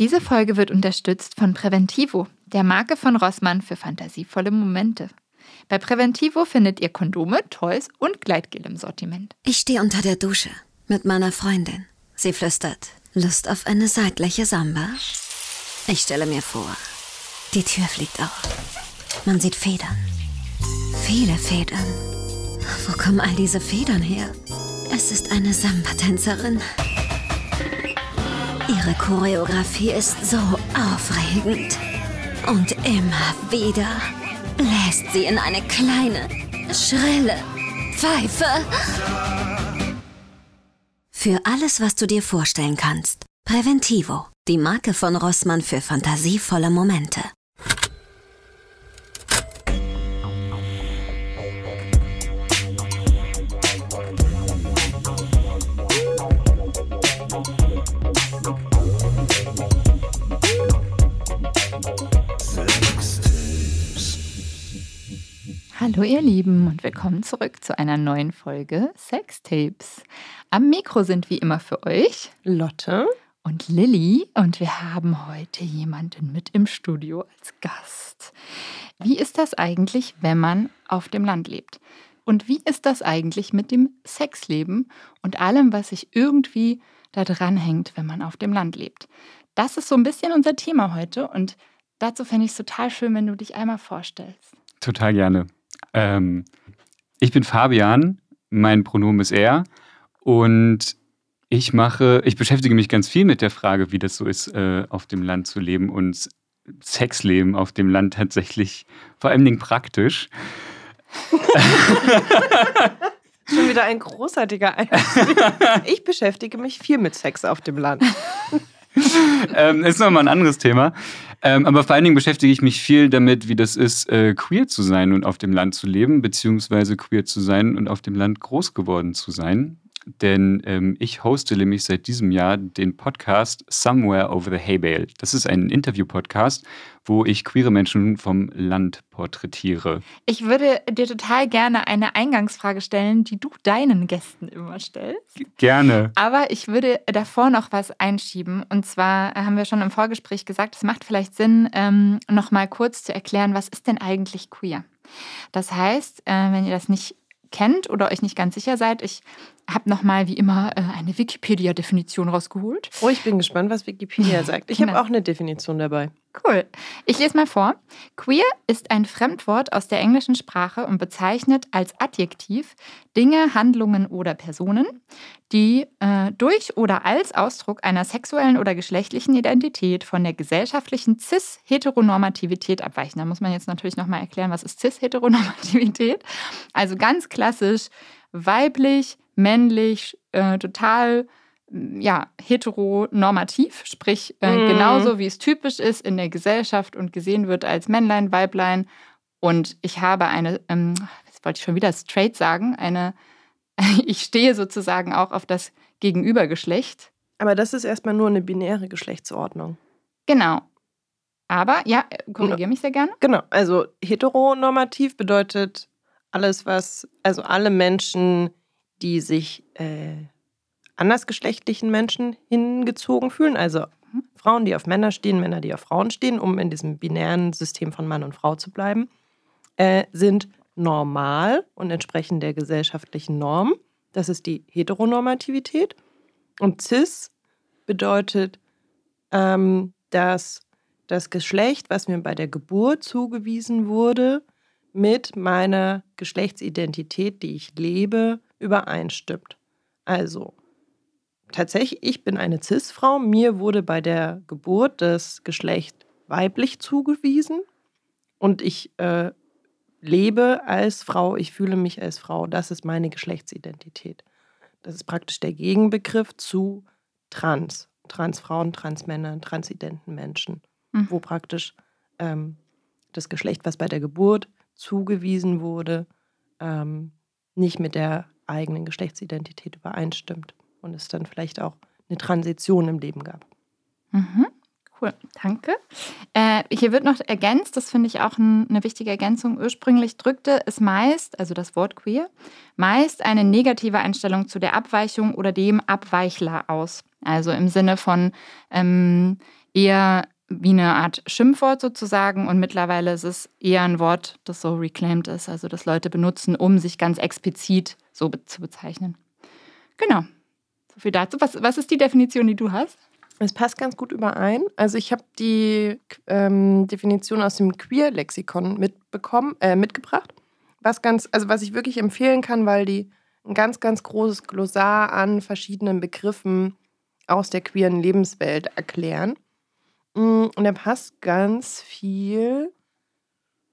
Diese Folge wird unterstützt von Preventivo, der Marke von Rossmann für fantasievolle Momente. Bei Preventivo findet ihr Kondome, Toys und Gleitgel im Sortiment. Ich stehe unter der Dusche mit meiner Freundin. Sie flüstert, Lust auf eine seitliche Samba? Ich stelle mir vor, die Tür fliegt auf. Man sieht Federn. Viele Federn. Wo kommen all diese Federn her? Es ist eine Samba-Tänzerin. Ihre Choreografie ist so aufregend. Und immer wieder bläst sie in eine kleine, schrille Pfeife. Für alles, was du dir vorstellen kannst. Präventivo, die Marke von Rossmann für fantasievolle Momente. Hallo ihr Lieben und willkommen zurück zu einer neuen Folge Sextapes. Am Mikro sind wie immer für euch Lotte und Lilly und wir haben heute jemanden mit im Studio als Gast. Wie ist das eigentlich, wenn man auf dem Land lebt? Und wie ist das eigentlich mit dem Sexleben und allem, was sich irgendwie da dran hängt, wenn man auf dem Land lebt? Das ist so ein bisschen unser Thema heute und dazu fände ich es total schön, wenn du dich einmal vorstellst. Total gerne. Ähm, ich bin Fabian, mein Pronomen ist er und ich mache, ich beschäftige mich ganz viel mit der Frage, wie das so ist, äh, auf dem Land zu leben und Sexleben auf dem Land tatsächlich vor allen Dingen praktisch. Schon wieder ein großartiger Einstieg. Ich beschäftige mich viel mit Sex auf dem Land. ähm, ist nochmal ein anderes Thema. Ähm, aber vor allen Dingen beschäftige ich mich viel damit, wie das ist, äh, queer zu sein und auf dem Land zu leben, beziehungsweise queer zu sein und auf dem Land groß geworden zu sein. Denn ähm, ich hoste nämlich seit diesem Jahr den Podcast Somewhere Over the Hay Bale. Das ist ein Interview-Podcast, wo ich queere Menschen vom Land porträtiere. Ich würde dir total gerne eine Eingangsfrage stellen, die du deinen Gästen immer stellst. Gerne. Aber ich würde davor noch was einschieben. Und zwar haben wir schon im Vorgespräch gesagt, es macht vielleicht Sinn, ähm, noch mal kurz zu erklären, was ist denn eigentlich queer? Das heißt, äh, wenn ihr das nicht kennt oder euch nicht ganz sicher seid, ich habe nochmal wie immer äh, eine Wikipedia-Definition rausgeholt. Oh, ich bin gespannt, was Wikipedia sagt. Ich genau. habe auch eine Definition dabei. Cool. Ich lese mal vor. Queer ist ein Fremdwort aus der englischen Sprache und bezeichnet als Adjektiv Dinge, Handlungen oder Personen, die äh, durch oder als Ausdruck einer sexuellen oder geschlechtlichen Identität von der gesellschaftlichen Cis-Heteronormativität abweichen. Da muss man jetzt natürlich nochmal erklären, was ist Cis-Heteronormativität. Also ganz klassisch weiblich, männlich, äh, total ja, heteronormativ, sprich äh, mm. genauso wie es typisch ist in der Gesellschaft und gesehen wird als Männlein, Weiblein. Und ich habe eine, ähm, jetzt wollte ich schon wieder straight sagen, eine, ich stehe sozusagen auch auf das Gegenübergeschlecht. Aber das ist erstmal nur eine binäre Geschlechtsordnung. Genau. Aber ja, korrigiere mich sehr gerne. Genau, also heteronormativ bedeutet alles, was, also alle Menschen, die sich äh, andersgeschlechtlichen Menschen hingezogen fühlen, also mhm. Frauen, die auf Männer stehen, Männer, die auf Frauen stehen, um in diesem binären System von Mann und Frau zu bleiben, äh, sind normal und entsprechen der gesellschaftlichen Norm. Das ist die Heteronormativität. Und cis bedeutet, ähm, dass das Geschlecht, was mir bei der Geburt zugewiesen wurde, mit meiner Geschlechtsidentität, die ich lebe, übereinstimmt. Also, tatsächlich, ich bin eine CIS-Frau. Mir wurde bei der Geburt das Geschlecht weiblich zugewiesen und ich äh, lebe als Frau, ich fühle mich als Frau. Das ist meine Geschlechtsidentität. Das ist praktisch der Gegenbegriff zu Trans. Transfrauen, Transmänner, transidenten Menschen, mhm. wo praktisch ähm, das Geschlecht, was bei der Geburt zugewiesen wurde, ähm, nicht mit der eigenen Geschlechtsidentität übereinstimmt und es dann vielleicht auch eine Transition im Leben gab. Mhm. Cool, danke. Äh, hier wird noch ergänzt, das finde ich auch ein, eine wichtige Ergänzung. Ursprünglich drückte es meist, also das Wort queer, meist eine negative Einstellung zu der Abweichung oder dem Abweichler aus. Also im Sinne von ähm, eher wie eine Art Schimpfwort sozusagen und mittlerweile ist es eher ein Wort, das so reclaimed ist, also das Leute benutzen, um sich ganz explizit so be zu bezeichnen. Genau. So viel dazu. Was, was ist die Definition, die du hast? Es passt ganz gut überein. Also ich habe die ähm, Definition aus dem Queer-Lexikon mitbekommen, äh, mitgebracht. Was ganz, also was ich wirklich empfehlen kann, weil die ein ganz, ganz großes Glossar an verschiedenen Begriffen aus der queeren Lebenswelt erklären. Mm, und da passt ganz viel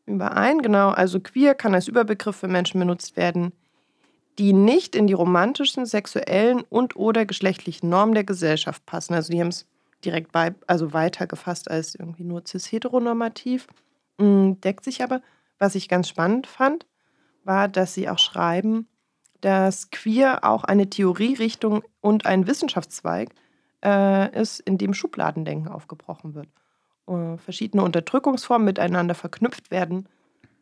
überein. Genau, also queer kann als Überbegriff für Menschen benutzt werden, die nicht in die romantischen, sexuellen und oder geschlechtlichen Normen der Gesellschaft passen. Also die haben es direkt bei, also weiter gefasst als irgendwie nur cis-heteronormativ. Mm, deckt sich aber. Was ich ganz spannend fand, war, dass sie auch schreiben, dass queer auch eine Theorierichtung und ein Wissenschaftszweig äh, ist, in dem Schubladendenken aufgebrochen wird. Äh, verschiedene Unterdrückungsformen miteinander verknüpft werden,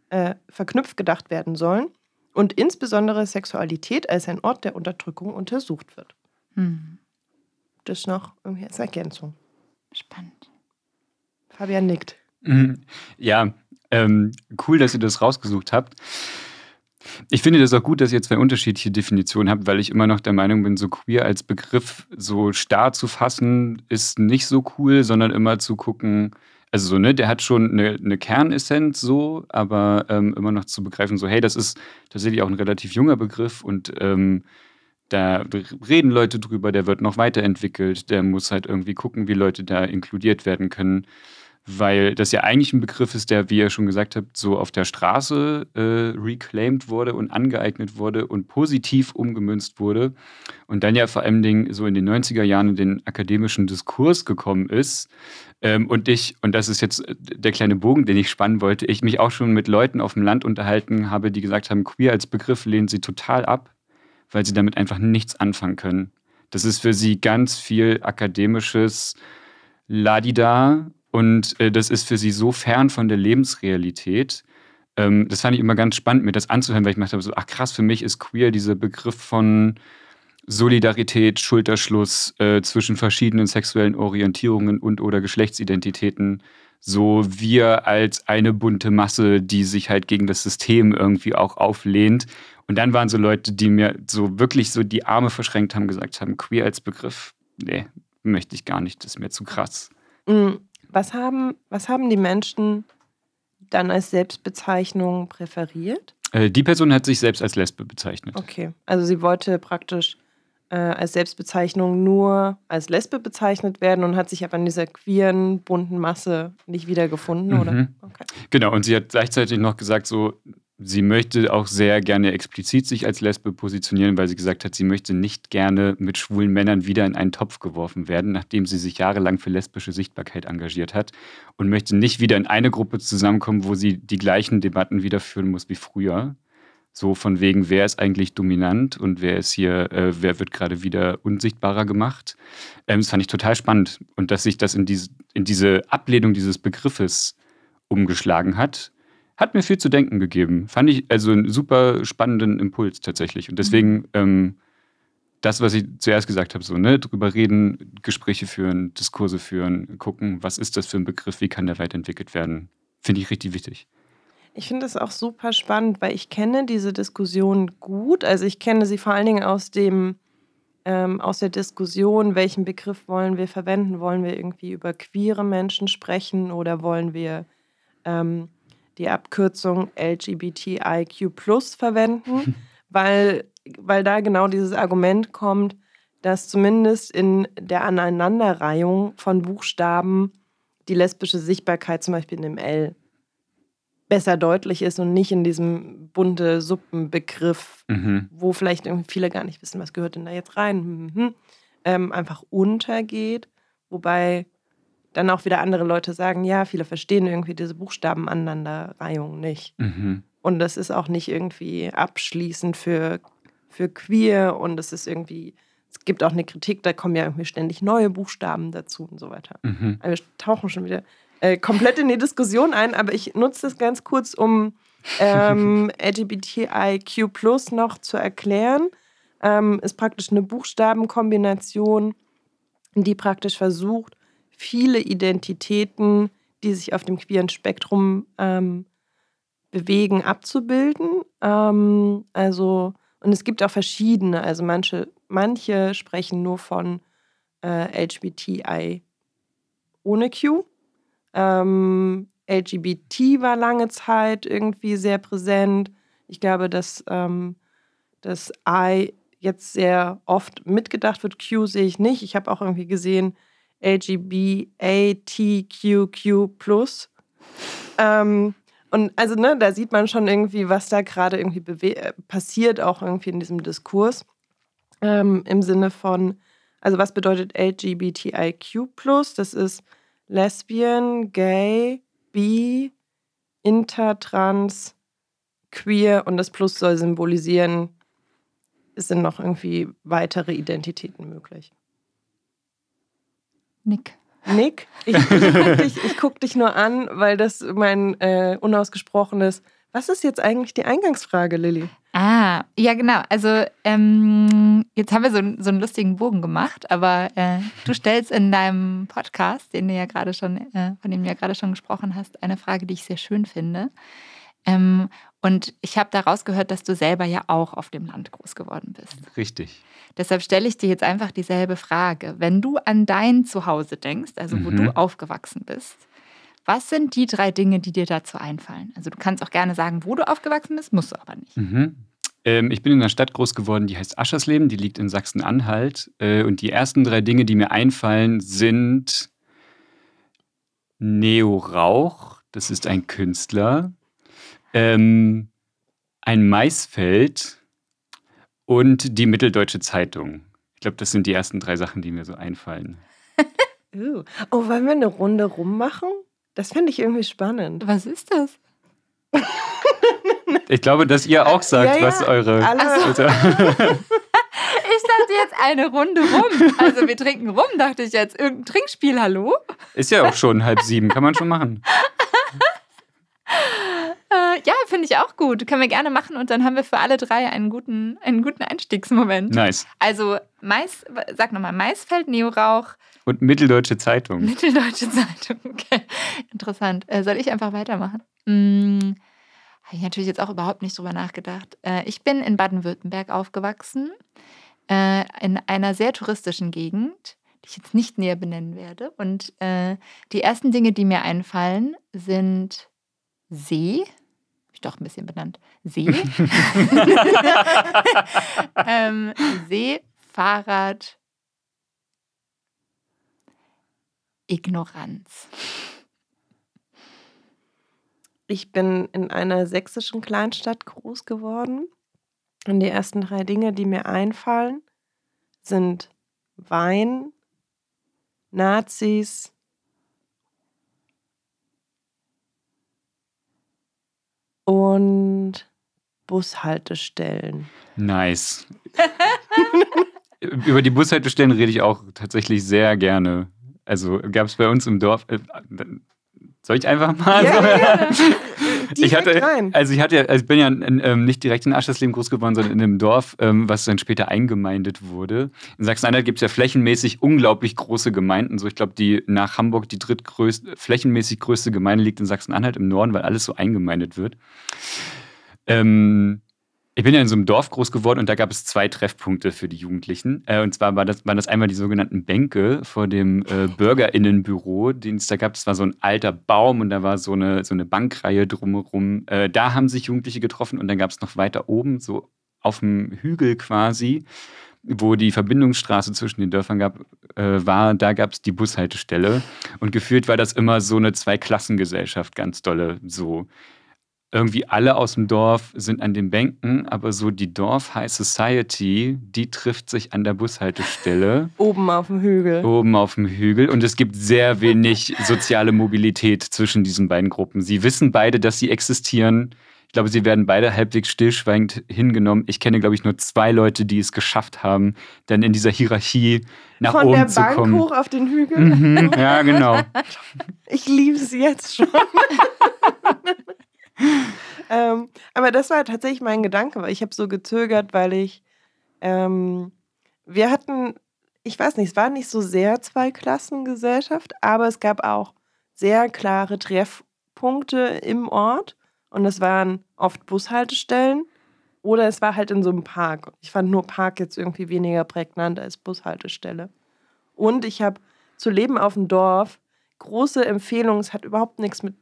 äh, verknüpft gedacht werden sollen und insbesondere Sexualität als ein Ort der Unterdrückung untersucht wird. Hm. Das noch irgendwie als Ergänzung. Spannend. Fabian nickt. Mhm. Ja, ähm, cool, dass ihr das rausgesucht habt. Ich finde das auch gut, dass ihr zwei unterschiedliche Definitionen habt, weil ich immer noch der Meinung bin, so queer als Begriff so starr zu fassen, ist nicht so cool, sondern immer zu gucken, also so, ne, der hat schon eine, eine Kernessenz so, aber ähm, immer noch zu begreifen, so, hey, das ist tatsächlich auch ein relativ junger Begriff und ähm, da reden Leute drüber, der wird noch weiterentwickelt, der muss halt irgendwie gucken, wie Leute da inkludiert werden können, weil das ja eigentlich ein Begriff ist, der, wie ihr schon gesagt habt, so auf der Straße äh, reclaimed wurde und angeeignet wurde und positiv umgemünzt wurde und dann ja vor allem Dingen so in den 90er Jahren in den akademischen Diskurs gekommen ist ähm, und ich, und das ist jetzt äh, der kleine Bogen, den ich spannen wollte, ich mich auch schon mit Leuten auf dem Land unterhalten habe, die gesagt haben, queer als Begriff lehnen sie total ab, weil sie damit einfach nichts anfangen können. Das ist für sie ganz viel akademisches Ladida und äh, das ist für sie so fern von der Lebensrealität. Ähm, das fand ich immer ganz spannend, mir das anzuhören, weil ich dachte so, ach krass, für mich ist queer dieser Begriff von Solidarität, Schulterschluss äh, zwischen verschiedenen sexuellen Orientierungen und oder Geschlechtsidentitäten. So wir als eine bunte Masse, die sich halt gegen das System irgendwie auch auflehnt. Und dann waren so Leute, die mir so wirklich so die Arme verschränkt haben, gesagt haben, queer als Begriff, nee, möchte ich gar nicht, das ist mir zu krass. Mm, was haben, was haben die Menschen dann als Selbstbezeichnung präferiert? Äh, die Person hat sich selbst als Lesbe bezeichnet. Okay, also sie wollte praktisch äh, als Selbstbezeichnung nur als Lesbe bezeichnet werden und hat sich aber in dieser queeren, bunten Masse nicht wiedergefunden, mhm. oder? Okay. Genau, und sie hat gleichzeitig noch gesagt, so, sie möchte auch sehr gerne explizit sich als Lesbe positionieren, weil sie gesagt hat, sie möchte nicht gerne mit schwulen Männern wieder in einen Topf geworfen werden, nachdem sie sich jahrelang für lesbische Sichtbarkeit engagiert hat und möchte nicht wieder in eine Gruppe zusammenkommen, wo sie die gleichen Debatten wieder führen muss wie früher. So von wegen, wer ist eigentlich dominant und wer ist hier, äh, wer wird gerade wieder unsichtbarer gemacht. Ähm, das fand ich total spannend. Und dass sich das in diese, in diese Ablehnung dieses Begriffes umgeschlagen hat, hat mir viel zu denken gegeben. Fand ich also einen super spannenden Impuls tatsächlich. Und deswegen, mhm. ähm, das, was ich zuerst gesagt habe, so, ne, drüber reden, Gespräche führen, Diskurse führen, gucken, was ist das für ein Begriff, wie kann der weiterentwickelt werden, finde ich richtig wichtig. Ich finde das auch super spannend, weil ich kenne diese Diskussion gut. Also ich kenne sie vor allen Dingen aus dem ähm, aus der Diskussion, welchen Begriff wollen wir verwenden? Wollen wir irgendwie über queere Menschen sprechen oder wollen wir ähm, die Abkürzung LGBTIQ verwenden? weil, weil da genau dieses Argument kommt, dass zumindest in der Aneinanderreihung von Buchstaben die lesbische Sichtbarkeit zum Beispiel in dem L besser deutlich ist und nicht in diesem bunte Suppenbegriff, mhm. wo vielleicht viele gar nicht wissen, was gehört denn da jetzt rein, mhm. ähm, einfach untergeht. Wobei dann auch wieder andere Leute sagen, ja, viele verstehen irgendwie diese Buchstaben Aneinanderreihung nicht. Mhm. Und das ist auch nicht irgendwie abschließend für, für queer und es ist irgendwie es gibt auch eine Kritik, da kommen ja irgendwie ständig neue Buchstaben dazu und so weiter. Mhm. Also wir tauchen schon wieder äh, komplett in die Diskussion ein, aber ich nutze das ganz kurz, um ähm, LGBTIQ noch zu erklären. Ähm, ist praktisch eine Buchstabenkombination, die praktisch versucht, viele Identitäten, die sich auf dem queeren Spektrum ähm, bewegen, abzubilden. Ähm, also, und es gibt auch verschiedene, also manche, manche sprechen nur von äh, LGBTI ohne Q. Ähm, LGBT war lange Zeit irgendwie sehr präsent. Ich glaube, dass ähm, das I jetzt sehr oft mitgedacht wird. Q sehe ich nicht. Ich habe auch irgendwie gesehen LGBTQQ+. Ähm, und also, ne, da sieht man schon irgendwie, was da gerade irgendwie äh, passiert, auch irgendwie in diesem Diskurs. Ähm, Im Sinne von, also was bedeutet LGBTIQ? Das ist Lesbian, Gay, Bi, Inter, Trans, Queer und das Plus soll symbolisieren, es sind noch irgendwie weitere Identitäten möglich. Nick. Nick, ich, ich gucke dich, guck dich, nur an, weil das mein äh, unausgesprochenes. Was ist jetzt eigentlich die Eingangsfrage, Lilly? Ah, ja, genau. Also, ähm, jetzt haben wir so, so, einen lustigen Bogen gemacht, aber äh, du stellst in deinem Podcast, den du ja gerade schon, äh, von dem du ja gerade schon gesprochen hast, eine Frage, die ich sehr schön finde. Ähm, und ich habe daraus gehört, dass du selber ja auch auf dem Land groß geworden bist. Richtig. Deshalb stelle ich dir jetzt einfach dieselbe Frage. Wenn du an dein Zuhause denkst, also wo mhm. du aufgewachsen bist, was sind die drei Dinge, die dir dazu einfallen? Also du kannst auch gerne sagen, wo du aufgewachsen bist, musst du aber nicht. Mhm. Ähm, ich bin in einer Stadt groß geworden, die heißt Aschersleben, die liegt in Sachsen-Anhalt. Äh, und die ersten drei Dinge, die mir einfallen, sind Neo Rauch, das ist ein Künstler, ähm, ein Maisfeld und die Mitteldeutsche Zeitung. Ich glaube, das sind die ersten drei Sachen, die mir so einfallen. uh. Oh, wollen wir eine Runde rummachen? Das finde ich irgendwie spannend. Was ist das? ich glaube, dass ihr auch sagt, ja, ja. was eure. Also. ich dachte jetzt eine Runde rum. Also wir trinken rum, dachte ich jetzt. Irgendein Trinkspiel, hallo? Ist ja auch schon halb sieben, kann man schon machen. Finde ich auch gut. Können wir gerne machen und dann haben wir für alle drei einen guten, einen guten Einstiegsmoment. Nice. Also, Mais, sag nochmal, Maisfeld, Neorauch. Und Mitteldeutsche Zeitung. Mitteldeutsche Zeitung, okay. Interessant. Äh, soll ich einfach weitermachen? Hm, Habe ich natürlich jetzt auch überhaupt nicht drüber nachgedacht. Äh, ich bin in Baden-Württemberg aufgewachsen, äh, in einer sehr touristischen Gegend die ich jetzt nicht näher benennen werde. Und äh, die ersten Dinge, die mir einfallen, sind See. Ich doch ein bisschen benannt. See. ähm, See, Fahrrad, Ignoranz. Ich bin in einer sächsischen Kleinstadt groß geworden. Und die ersten drei Dinge, die mir einfallen, sind Wein, Nazis und Bushaltestellen. Nice. Über die Bushaltestellen rede ich auch tatsächlich sehr gerne. Also gab es bei uns im Dorf. Äh, soll ich einfach mal? Ja, so? ich hatte, rein. also ich hatte, also ich bin ja in, ähm, nicht direkt in Aschersleben groß geworden, sondern in einem Dorf, ähm, was dann später eingemeindet wurde. In Sachsen-Anhalt gibt es ja flächenmäßig unglaublich große Gemeinden. So, ich glaube, die nach Hamburg die drittgrößte, flächenmäßig größte Gemeinde liegt in Sachsen-Anhalt im Norden, weil alles so eingemeindet wird. Ähm, ich bin ja in so einem Dorf groß geworden und da gab es zwei Treffpunkte für die Jugendlichen. Äh, und zwar war das, waren das einmal die sogenannten Bänke vor dem äh, Bürgerinnenbüro, den es da gab. Das war so ein alter Baum und da war so eine, so eine Bankreihe drumherum. Äh, da haben sich Jugendliche getroffen und dann gab es noch weiter oben, so auf dem Hügel quasi, wo die Verbindungsstraße zwischen den Dörfern gab, äh, war, da gab es die Bushaltestelle. Und gefühlt war das immer so eine Zweiklassengesellschaft, ganz dolle so irgendwie alle aus dem Dorf sind an den Bänken, aber so die Dorf High Society, die trifft sich an der Bushaltestelle. Oben auf dem Hügel. Oben auf dem Hügel. Und es gibt sehr wenig soziale Mobilität zwischen diesen beiden Gruppen. Sie wissen beide, dass sie existieren. Ich glaube, sie werden beide halbwegs stillschweigend hingenommen. Ich kenne, glaube ich, nur zwei Leute, die es geschafft haben, dann in dieser Hierarchie nach Von oben der zu Bank kommen. hoch auf den Hügel. Mhm, ja, genau. Ich liebe es jetzt schon. ähm, aber das war tatsächlich mein Gedanke, weil ich habe so gezögert, weil ich, ähm, wir hatten, ich weiß nicht, es war nicht so sehr Zweiklassengesellschaft, aber es gab auch sehr klare Treffpunkte im Ort und das waren oft Bushaltestellen oder es war halt in so einem Park. Ich fand nur Park jetzt irgendwie weniger prägnant als Bushaltestelle. Und ich habe zu leben auf dem Dorf große Empfehlung. Es hat überhaupt nichts mit,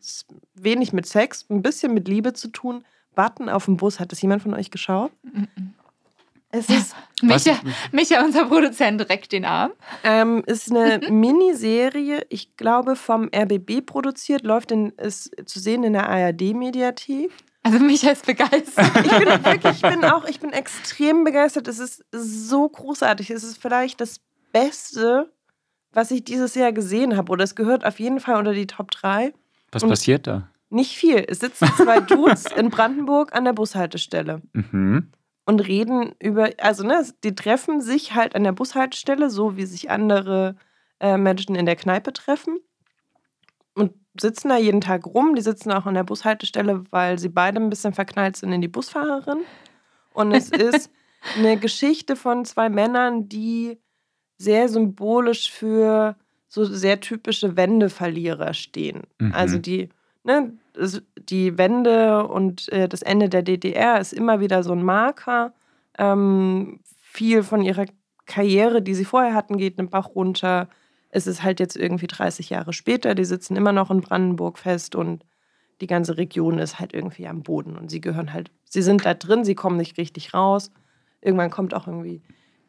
wenig mit Sex, ein bisschen mit Liebe zu tun. Warten auf dem Bus. Hat das jemand von euch geschaut? Es ist, Micha, Micha, unser Produzent, reckt den Arm. ähm, ist eine Miniserie, ich glaube vom RBB produziert, läuft in, ist zu sehen in der ARD-Mediathek. Also Micha ist begeistert. Ich bin wirklich, ich bin auch, ich bin extrem begeistert. Es ist so großartig. Es ist vielleicht das Beste, was ich dieses Jahr gesehen habe. Oder es gehört auf jeden Fall unter die Top 3. Was Und- passiert da? Nicht viel. Es sitzen zwei Dudes in Brandenburg an der Bushaltestelle Mhm. und reden über, also ne, die treffen sich halt an der Bushaltestelle, so wie sich andere äh, Menschen in der Kneipe treffen und sitzen da jeden Tag rum. Die sitzen auch an der Bushaltestelle, weil sie beide ein bisschen verknallt sind in die Busfahrerin. Und es ist eine Geschichte von zwei Männern, die sehr symbolisch für so sehr typische Wendeverlierer stehen. Mhm. Also die, ne, die Wende und äh, das Ende der DDR ist immer wieder so ein Marker. Ähm, viel von ihrer Karriere, die sie vorher hatten, geht einen Bach runter. Es ist halt jetzt irgendwie 30 Jahre später. Die sitzen immer noch in Brandenburg fest und die ganze Region ist halt irgendwie am Boden. Und sie gehören halt, sie sind da drin, sie kommen nicht richtig raus. Irgendwann kommt auch irgendwie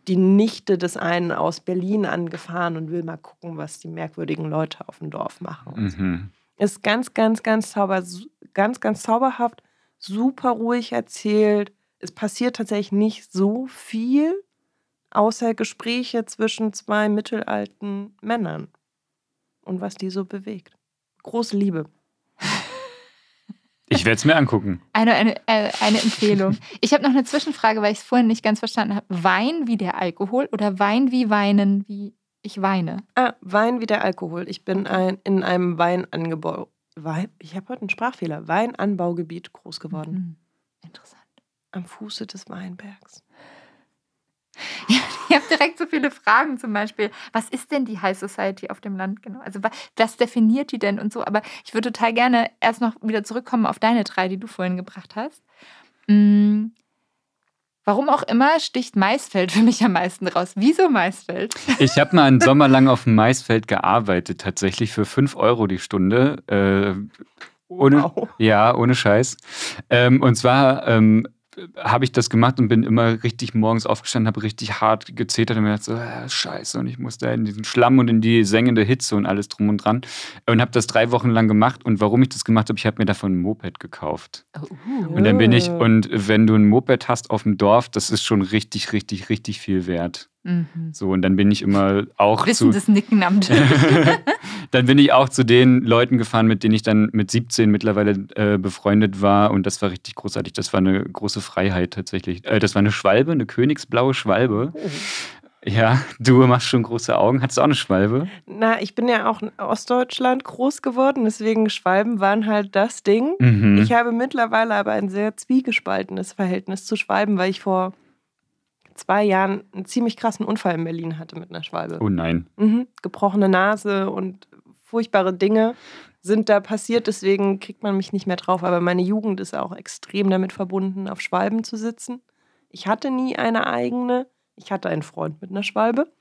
die Nichte des einen aus Berlin angefahren und will mal gucken, was die merkwürdigen Leute auf dem Dorf machen. so. Mhm. Ist ganz, ganz, ganz zauber, ganz, ganz zauberhaft, super ruhig erzählt. Es passiert tatsächlich nicht so viel, außer Gespräche zwischen zwei mittelalten Männern und was die so bewegt. Große Liebe. Ich werde es mir angucken. Eine, eine, äh, eine Empfehlung. Ich habe noch eine Zwischenfrage, weil ich es vorhin nicht ganz verstanden habe. Wein wie der Alkohol oder Wein wie Weinen wie ich weine? Ah, Wein wie der Alkohol. Ich bin ein, in einem Weinangebau. Wein, ich habe heute einen Sprachfehler. Weinanbaugebiet groß geworden. Hm, interessant. Am Fuße des Weinbergs. Ich habe direkt so viele Fragen, zum Beispiel, was ist denn die High Society auf dem Land genau? Also wa- was definiert die denn und so? Aber ich würde total gerne erst noch wieder zurückkommen auf deine drei, die du vorhin gebracht hast. Mm, Warum auch immer sticht Maisfeld für mich am meisten raus. Wieso Maisfeld? Ich habe mal einen Sommer lang auf dem Maisfeld gearbeitet, tatsächlich für 5 Euro die Stunde. Äh, ohne, Wow. Ja, ohne Scheiß. Ähm, und zwar ähm, habe ich das gemacht und bin immer richtig morgens aufgestanden, habe richtig hart gezetert und mir gedacht, so, äh, scheiße, und ich muss da in diesen Schlamm und in die sengende Hitze und alles drum und dran. Und habe das drei Wochen lang gemacht. Und warum ich das gemacht habe, ich habe mir davon ein Moped gekauft. Und dann bin ich, Oh. und wenn du ein Moped hast auf dem Dorf, das ist schon richtig, richtig, richtig viel wert. Mhm. So, und dann bin ich immer auch zu, Wissendes Nicken am Tisch. dann bin ich auch zu den Leuten gefahren, mit denen ich dann mit 17 mittlerweile äh, befreundet war. Und das war richtig großartig. Das war eine große Freiheit tatsächlich. Äh, das war eine Schwalbe, eine königsblaue Schwalbe. Ja, du machst schon große Augen. Hattest du auch eine Schwalbe? Na, ich bin ja auch in Ostdeutschland groß geworden, deswegen Schwalben waren halt das Ding. Mhm. Ich habe mittlerweile aber ein sehr zwiegespaltenes Verhältnis zu Schwalben, weil ich vor zwei Jahren einen ziemlich krassen Unfall in Berlin hatte mit einer Schwalbe. oh nein. Mhm. Gebrochene Nase und furchtbare Dinge sind da passiert, deswegen kriegt man mich nicht mehr drauf. Aber meine Jugend ist auch extrem damit verbunden, auf Schwalben zu sitzen. Ich hatte nie eine eigene. Ich hatte einen Freund mit einer Schwalbe.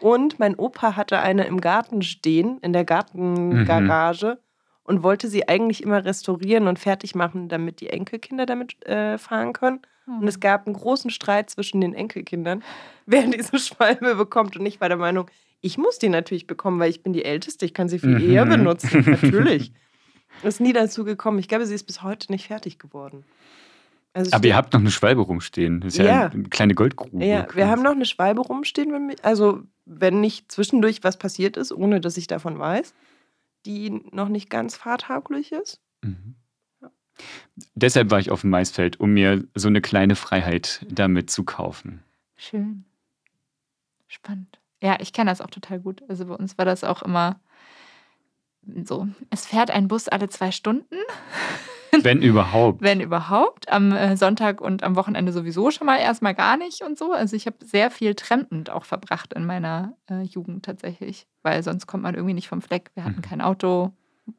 Und mein Opa hatte eine im Garten stehen, in der Gartengarage, und wollte sie eigentlich immer restaurieren und fertig machen, damit die Enkelkinder damit äh, fahren können. Und es gab einen großen Streit zwischen den Enkelkindern, wer diese Schwalbe bekommt. Und ich war der Meinung, ich muss die natürlich bekommen, weil ich bin die Älteste. Ich kann sie viel Mhm. eher benutzen. Natürlich. Ist nie dazu gekommen. Ich glaube, sie ist bis heute nicht fertig geworden. Also Aber ihr habt noch eine Schwalbe rumstehen. Das ist ja, Ja. eine kleine Goldgrube. ja, wir haben noch eine Schwalbe rumstehen, wenn wir, also wenn nicht zwischendurch was passiert ist, ohne dass ich davon weiß, die noch nicht ganz fahrtauglich ist. Mhm. Deshalb war ich auf dem Maisfeld, um mir so eine kleine Freiheit damit zu kaufen. Schön. Spannend. Ja, ich kenne das auch total gut. Also bei uns war das auch immer so. Es fährt ein Bus alle zwei Stunden. Wenn überhaupt. Wenn überhaupt. Am äh, Sonntag und am Wochenende sowieso schon mal erstmal gar nicht und so. Also ich habe sehr viel trampend auch verbracht in meiner äh, Jugend tatsächlich, weil sonst kommt man irgendwie nicht vom Fleck. Wir hatten Mhm. kein Auto,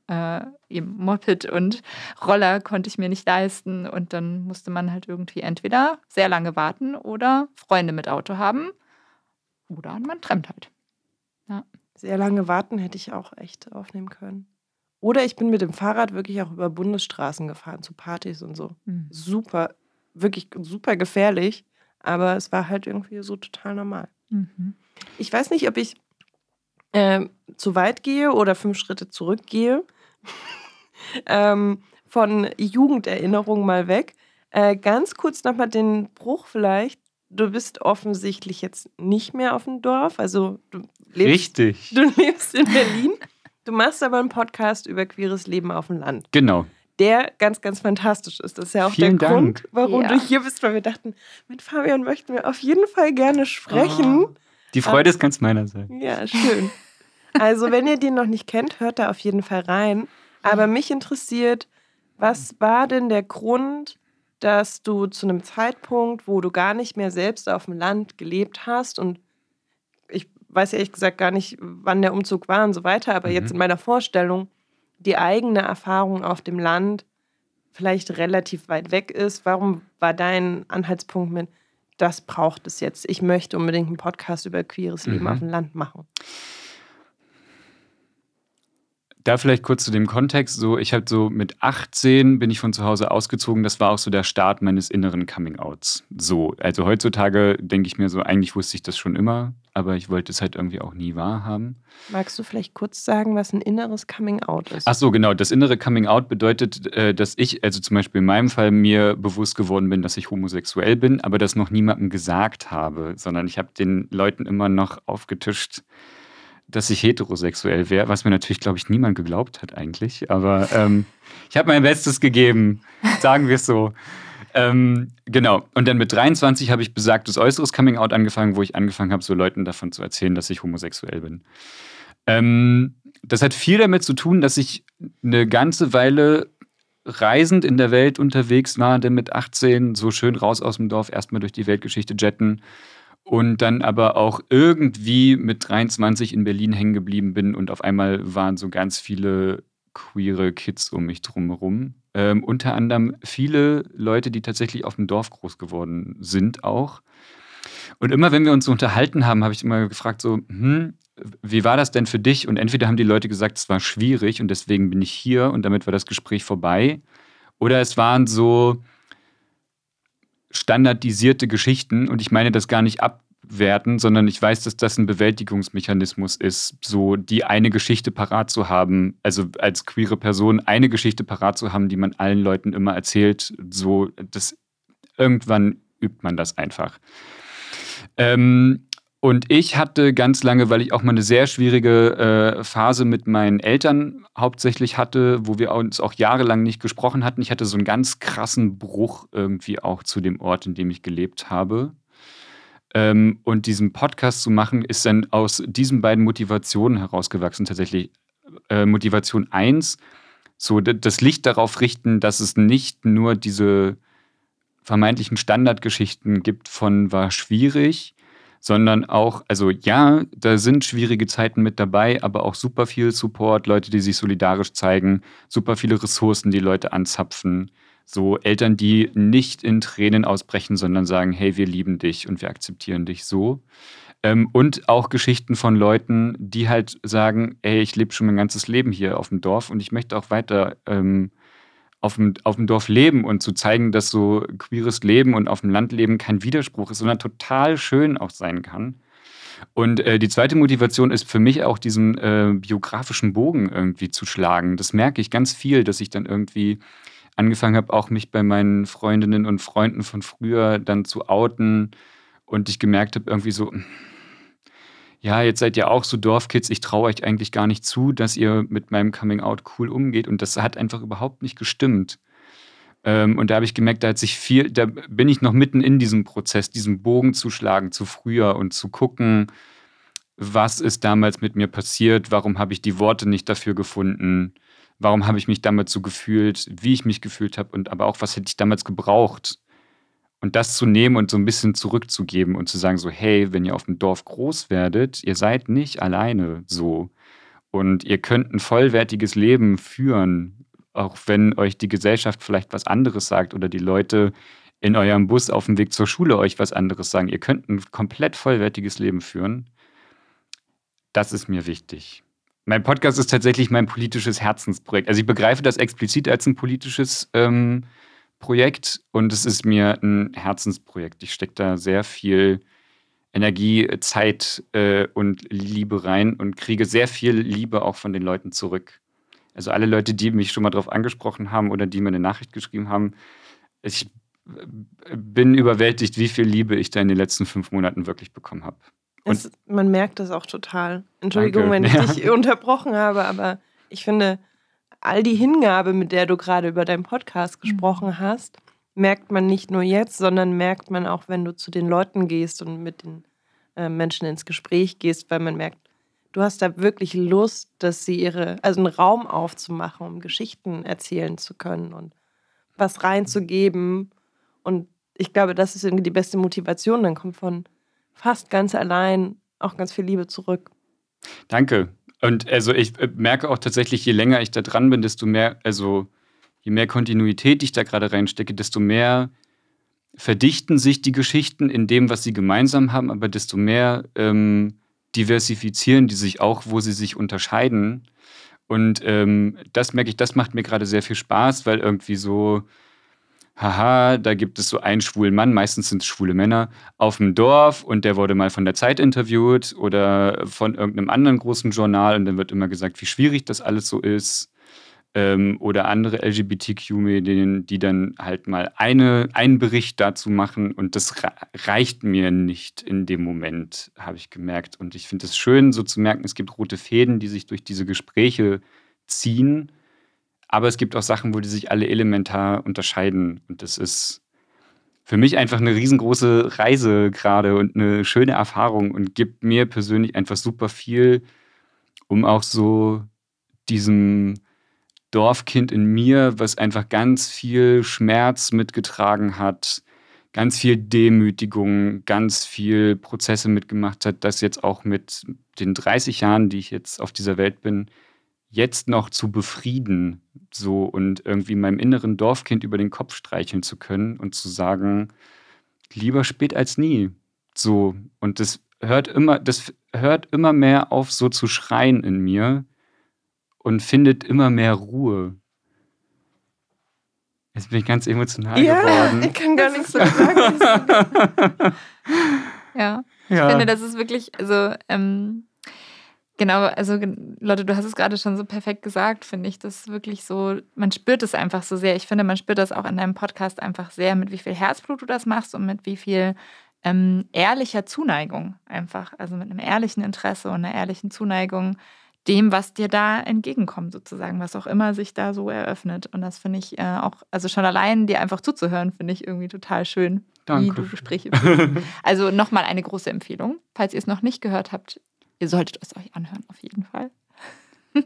äh, eben Moped und Roller konnte ich mir nicht leisten und dann musste man halt irgendwie entweder sehr lange warten oder Freunde mit Auto haben oder man trampt halt. Sehr lange warten hätte ich auch echt aufnehmen können. Oder ich bin mit dem Fahrrad wirklich auch über Bundesstraßen gefahren, zu Partys und so. Hm. Super, wirklich super gefährlich, aber es war halt irgendwie so total normal. Mhm. Ich weiß nicht, ob ich ähm, zu weit gehe oder fünf Schritte zurückgehe. ähm, von Jugenderinnerungen mal weg. Äh, ganz kurz nochmal den Bruch vielleicht. Du bist offensichtlich jetzt nicht mehr auf dem Dorf. Also du lebst, Richtig. du lebst in Berlin. Du machst aber einen Podcast über queeres Leben auf dem Land, Genau. der ganz, ganz fantastisch ist. Das ist ja auch Vielen der Dank. Grund, warum Ja. du hier bist, weil wir dachten, mit Fabian möchten wir auf jeden Fall gerne sprechen. Oh. Die Freude ist ganz meinerseits. Ja, schön. Also, wenn ihr den noch nicht kennt, hört da auf jeden Fall rein. Aber mich interessiert, was war denn der Grund, dass du zu einem Zeitpunkt, wo du gar nicht mehr selbst auf dem Land gelebt hast und ich weiß ehrlich gesagt gar nicht, wann der Umzug war und so weiter, aber Mhm. jetzt in meiner Vorstellung, die eigene Erfahrung auf dem Land vielleicht relativ weit weg ist. Warum war dein Anhaltspunkt mit, das braucht es jetzt? Ich möchte unbedingt einen Podcast über queeres Leben Mhm. auf dem Land machen. Da vielleicht kurz zu dem Kontext. So, ich habe so mit 18 bin ich von zu Hause ausgezogen. Das war auch so der Start meines inneren Coming-Outs. So, also heutzutage denke ich mir so, eigentlich wusste ich das schon immer, aber ich wollte es halt irgendwie auch nie wahrhaben. Magst du vielleicht kurz sagen, was ein inneres Coming Out ist? Ach so, genau. Das innere Coming Out bedeutet, äh, dass ich, also zum Beispiel in meinem Fall, mir bewusst geworden bin, dass ich homosexuell bin, aber das noch niemandem gesagt habe, sondern ich habe den Leuten immer noch aufgetischt, dass ich heterosexuell wäre, was mir natürlich, glaube ich, niemand geglaubt hat eigentlich. Aber ähm, ich habe mein Bestes gegeben, sagen wir es so. Ähm, genau. Und dann mit 23 habe ich besagtes äußeres Coming Out angefangen, wo ich angefangen habe, so Leuten davon zu erzählen, dass ich homosexuell bin. Ähm, das hat viel damit zu tun, dass ich eine ganze Weile reisend in der Welt unterwegs war, denn mit 18 so schön raus aus dem Dorf, erstmal durch die Weltgeschichte jetten und dann aber auch irgendwie mit 23 in Berlin hängen geblieben bin und auf einmal waren so ganz viele queere Kids um mich drumherum. Ähm, unter anderem viele Leute, die tatsächlich auf dem Dorf groß geworden sind auch. Und immer wenn wir uns so unterhalten haben, habe ich immer gefragt so, hm, wie war das denn für dich? Und entweder haben die Leute gesagt, es war schwierig und deswegen bin ich hier und damit war das Gespräch vorbei. Oder es waren so standardisierte Geschichten und ich meine das gar nicht abwerten, sondern ich weiß, dass das ein Bewältigungsmechanismus ist, so die eine Geschichte parat zu haben, also als queere Person eine Geschichte parat zu haben, die man allen Leuten immer erzählt, so das irgendwann übt man das einfach. Ähm, und ich hatte ganz lange, weil ich auch mal eine sehr schwierige äh, Phase mit meinen Eltern hauptsächlich hatte, wo wir uns auch jahrelang nicht gesprochen hatten. Ich hatte so einen ganz krassen Bruch irgendwie auch zu dem Ort, in dem ich gelebt habe. Ähm, und diesen Podcast zu machen, ist dann aus diesen beiden Motivationen herausgewachsen. Tatsächlich äh, Motivation 1, so das Licht darauf richten, dass es nicht nur diese vermeintlichen Standardgeschichten gibt von war schwierig, sondern auch, also ja, da sind schwierige Zeiten mit dabei, aber auch super viel Support, Leute, die sich solidarisch zeigen, super viele Ressourcen, die Leute anzapfen. So Eltern, die nicht in Tränen ausbrechen, sondern sagen, hey, wir lieben dich und wir akzeptieren dich so. Ähm, und auch Geschichten von Leuten, die halt sagen, ey, ich lebe schon mein ganzes Leben hier auf dem Dorf und ich möchte auch weiter ähm, auf dem, auf dem Dorf leben und zu zeigen, dass so queeres Leben und auf dem Land leben kein Widerspruch ist, sondern total schön auch sein kann. Und äh, die zweite Motivation ist für mich auch diesen äh, biografischen Bogen irgendwie zu schlagen. Das merke ich ganz viel, dass ich dann irgendwie angefangen habe, auch mich bei meinen Freundinnen und Freunden von früher dann zu outen und ich gemerkt habe, irgendwie so, ja, jetzt seid ihr auch so Dorfkids, ich traue euch eigentlich gar nicht zu, dass ihr mit meinem Coming Out cool umgeht. Und das hat einfach überhaupt nicht gestimmt. Ähm, und da habe ich gemerkt, da hat sich viel, da bin ich noch mitten in diesem Prozess, diesen Bogen zu schlagen zu früher und zu gucken, was ist damals mit mir passiert, warum habe ich die Worte nicht dafür gefunden, warum habe ich mich damals so gefühlt, wie ich mich gefühlt habe und aber auch, was hätte ich damals gebraucht. Und das zu nehmen und so ein bisschen zurückzugeben und zu sagen, so, hey, wenn ihr auf dem Dorf groß werdet, ihr seid nicht alleine so. Und ihr könnt ein vollwertiges Leben führen, auch wenn euch die Gesellschaft vielleicht was anderes sagt oder die Leute in eurem Bus auf dem Weg zur Schule euch was anderes sagen. Ihr könnt ein komplett vollwertiges Leben führen. Das ist mir wichtig. Mein Podcast ist tatsächlich mein politisches Herzensprojekt. Also ich begreife das explizit als ein politisches ähm, Projekt und es ist mir ein Herzensprojekt. Ich stecke da sehr viel Energie, Zeit äh, und Liebe rein und kriege sehr viel Liebe auch von den Leuten zurück. Also alle Leute, die mich schon mal darauf angesprochen haben oder die mir eine Nachricht geschrieben haben, ich bin überwältigt, wie viel Liebe ich da in den letzten fünf Monaten wirklich bekommen habe. Es, man merkt das auch total. Entschuldigung, Danke. wenn ich ja. dich unterbrochen habe, aber ich finde, all die Hingabe, mit der du gerade über deinen Podcast mhm. gesprochen hast, merkt man nicht nur jetzt, sondern merkt man auch, wenn du zu den Leuten gehst und mit den äh, Menschen ins Gespräch gehst, weil man merkt, du hast da wirklich Lust, dass sie ihre, also einen Raum aufzumachen, um Geschichten erzählen zu können und was reinzugeben. Und ich glaube, das ist irgendwie die beste Motivation. Dann kommt von fast ganz allein auch ganz viel Liebe zurück. Danke. Und also ich äh, merke auch tatsächlich, je länger ich da dran bin, desto mehr, also je mehr Kontinuität ich da gerade reinstecke, desto mehr verdichten sich die Geschichten in dem, was sie gemeinsam haben, aber desto mehr ähm, diversifizieren die sich auch, wo sie sich unterscheiden. Und ähm, das merke ich, das macht mir gerade sehr viel Spaß, weil irgendwie so, haha, da gibt es so einen schwulen Mann, meistens sind es schwule Männer, auf dem Dorf und der wurde mal von der Zeit interviewt oder von irgendeinem anderen großen Journal und dann wird immer gesagt, wie schwierig das alles so ist ähm, oder andere LGBTQ-Medien, die dann halt mal eine, einen Bericht dazu machen und das reicht mir nicht in dem Moment, habe ich gemerkt. Und ich finde es schön, so zu merken, es gibt rote Fäden, die sich durch diese Gespräche ziehen, aber es gibt auch Sachen, wo die sich alle elementar unterscheiden. Und das ist für mich einfach eine riesengroße Reise gerade und eine schöne Erfahrung und gibt mir persönlich einfach super viel, um auch so diesem Dorfkind in mir, was einfach ganz viel Schmerz mitgetragen hat, ganz viel Demütigung, ganz viel Prozesse mitgemacht hat, das jetzt auch mit den 30 Jahren, die ich jetzt auf dieser Welt bin, jetzt noch zu befrieden, so und irgendwie meinem inneren Dorfkind über den Kopf streicheln zu können und zu sagen, lieber spät als nie. So und das hört immer, das hört immer mehr auf, so zu schreien in mir, und findet immer mehr Ruhe. Jetzt bin ich ganz emotional ja, geworden. Ich kann gar nichts sagen. ja. Ich ja. finde, das ist wirklich, also ähm, genau, also Leute, du hast es gerade schon so perfekt gesagt, finde ich. Das ist wirklich so, man spürt es einfach so sehr. Ich finde, man spürt das auch in deinem Podcast einfach sehr, mit wie viel Herzblut du das machst und mit wie viel ähm, ehrlicher Zuneigung einfach. Also mit einem ehrlichen Interesse und einer ehrlichen Zuneigung dem, was dir da entgegenkommt, sozusagen, was auch immer sich da so eröffnet. Und das finde ich äh, auch, also schon allein dir einfach zuzuhören, finde ich irgendwie total schön, Danke. wie du Gespräche also nochmal eine große Empfehlung. Falls ihr es noch nicht gehört habt, ihr solltet es euch anhören, auf jeden Fall.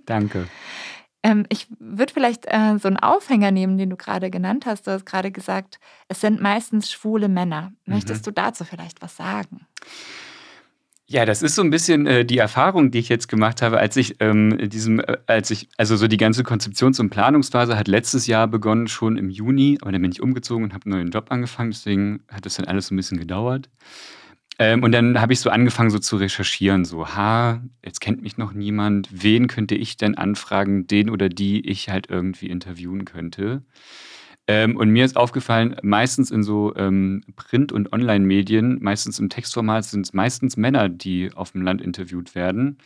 Danke. ähm, ich würde vielleicht äh, so einen Aufhänger nehmen, den du gerade genannt hast. Du hast gerade gesagt, es sind meistens schwule Männer. Möchtest mhm. du dazu vielleicht was sagen? Ja, das ist so ein bisschen äh, die Erfahrung, die ich jetzt gemacht habe, als ich ähm, diesem, äh, als ich, also so die ganze Konzeptions- und Planungsphase hat letztes Jahr begonnen, schon im Juni, aber dann bin ich umgezogen und habe einen neuen Job angefangen, deswegen hat das dann alles so ein bisschen gedauert. Ähm, und dann habe ich so angefangen, so zu recherchieren, so, ha, jetzt kennt mich noch niemand, wen könnte ich denn anfragen, den oder die ich halt irgendwie interviewen könnte. Ähm, und mir ist aufgefallen, meistens in so ähm, Print- und Online-Medien, meistens im Textformat, sind es meistens Männer, die auf dem Land interviewt werden.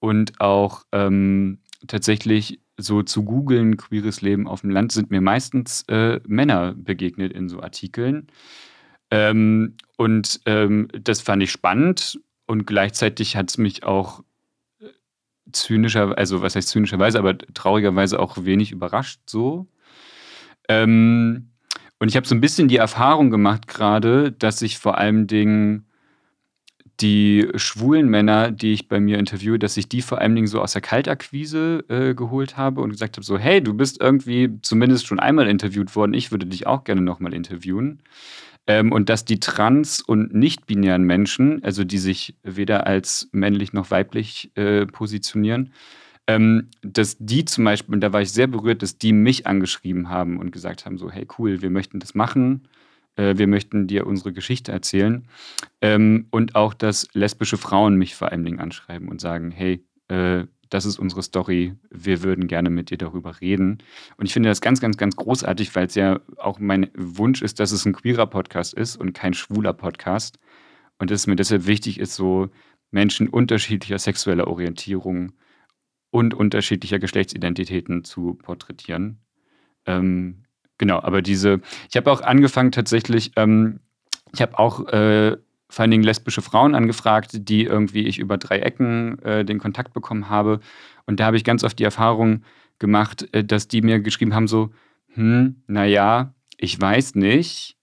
Und auch ähm, tatsächlich so zu googeln, queeres Leben auf dem Land, sind mir meistens äh, Männer begegnet in so Artikeln. Ähm, und ähm, das fand ich spannend und gleichzeitig hat es mich auch äh, zynischer, also was heißt zynischerweise, aber traurigerweise auch wenig überrascht so. Ähm, und ich habe so ein bisschen die Erfahrung gemacht gerade, dass ich vor allem Dingen die schwulen Männer, die ich bei mir interviewe, dass ich die vor allen Dingen so aus der Kaltakquise äh, geholt habe und gesagt habe: so, hey, du bist irgendwie zumindest schon einmal interviewt worden, ich würde dich auch gerne nochmal interviewen. Ähm, und dass die trans- und nicht-binären Menschen, also die sich weder als männlich noch weiblich äh, positionieren, ähm, dass die zum Beispiel, und da war ich sehr berührt, dass die mich angeschrieben haben und gesagt haben: so, hey, cool, wir möchten das machen äh, wir möchten dir unsere Geschichte erzählen. Ähm, und auch, dass lesbische Frauen mich vor allen Dingen anschreiben und sagen, hey, äh, das ist unsere Story, wir würden gerne mit dir darüber reden. Und ich finde das ganz, ganz, ganz großartig, weil es ja auch mein Wunsch ist, dass es ein queerer Podcast ist und kein schwuler Podcast. Und dass es mir deshalb wichtig ist, so Menschen unterschiedlicher sexueller Orientierung und unterschiedlicher Geschlechtsidentitäten zu porträtieren. Ähm, Genau, aber diese, ich habe auch angefangen tatsächlich, ähm, ich habe auch äh, vor allen Dingen lesbische Frauen angefragt, die irgendwie ich über drei Ecken äh, den Kontakt bekommen habe. Und da habe ich ganz oft die Erfahrung gemacht, äh, dass die mir geschrieben haben, so, hm, naja, ich weiß nicht.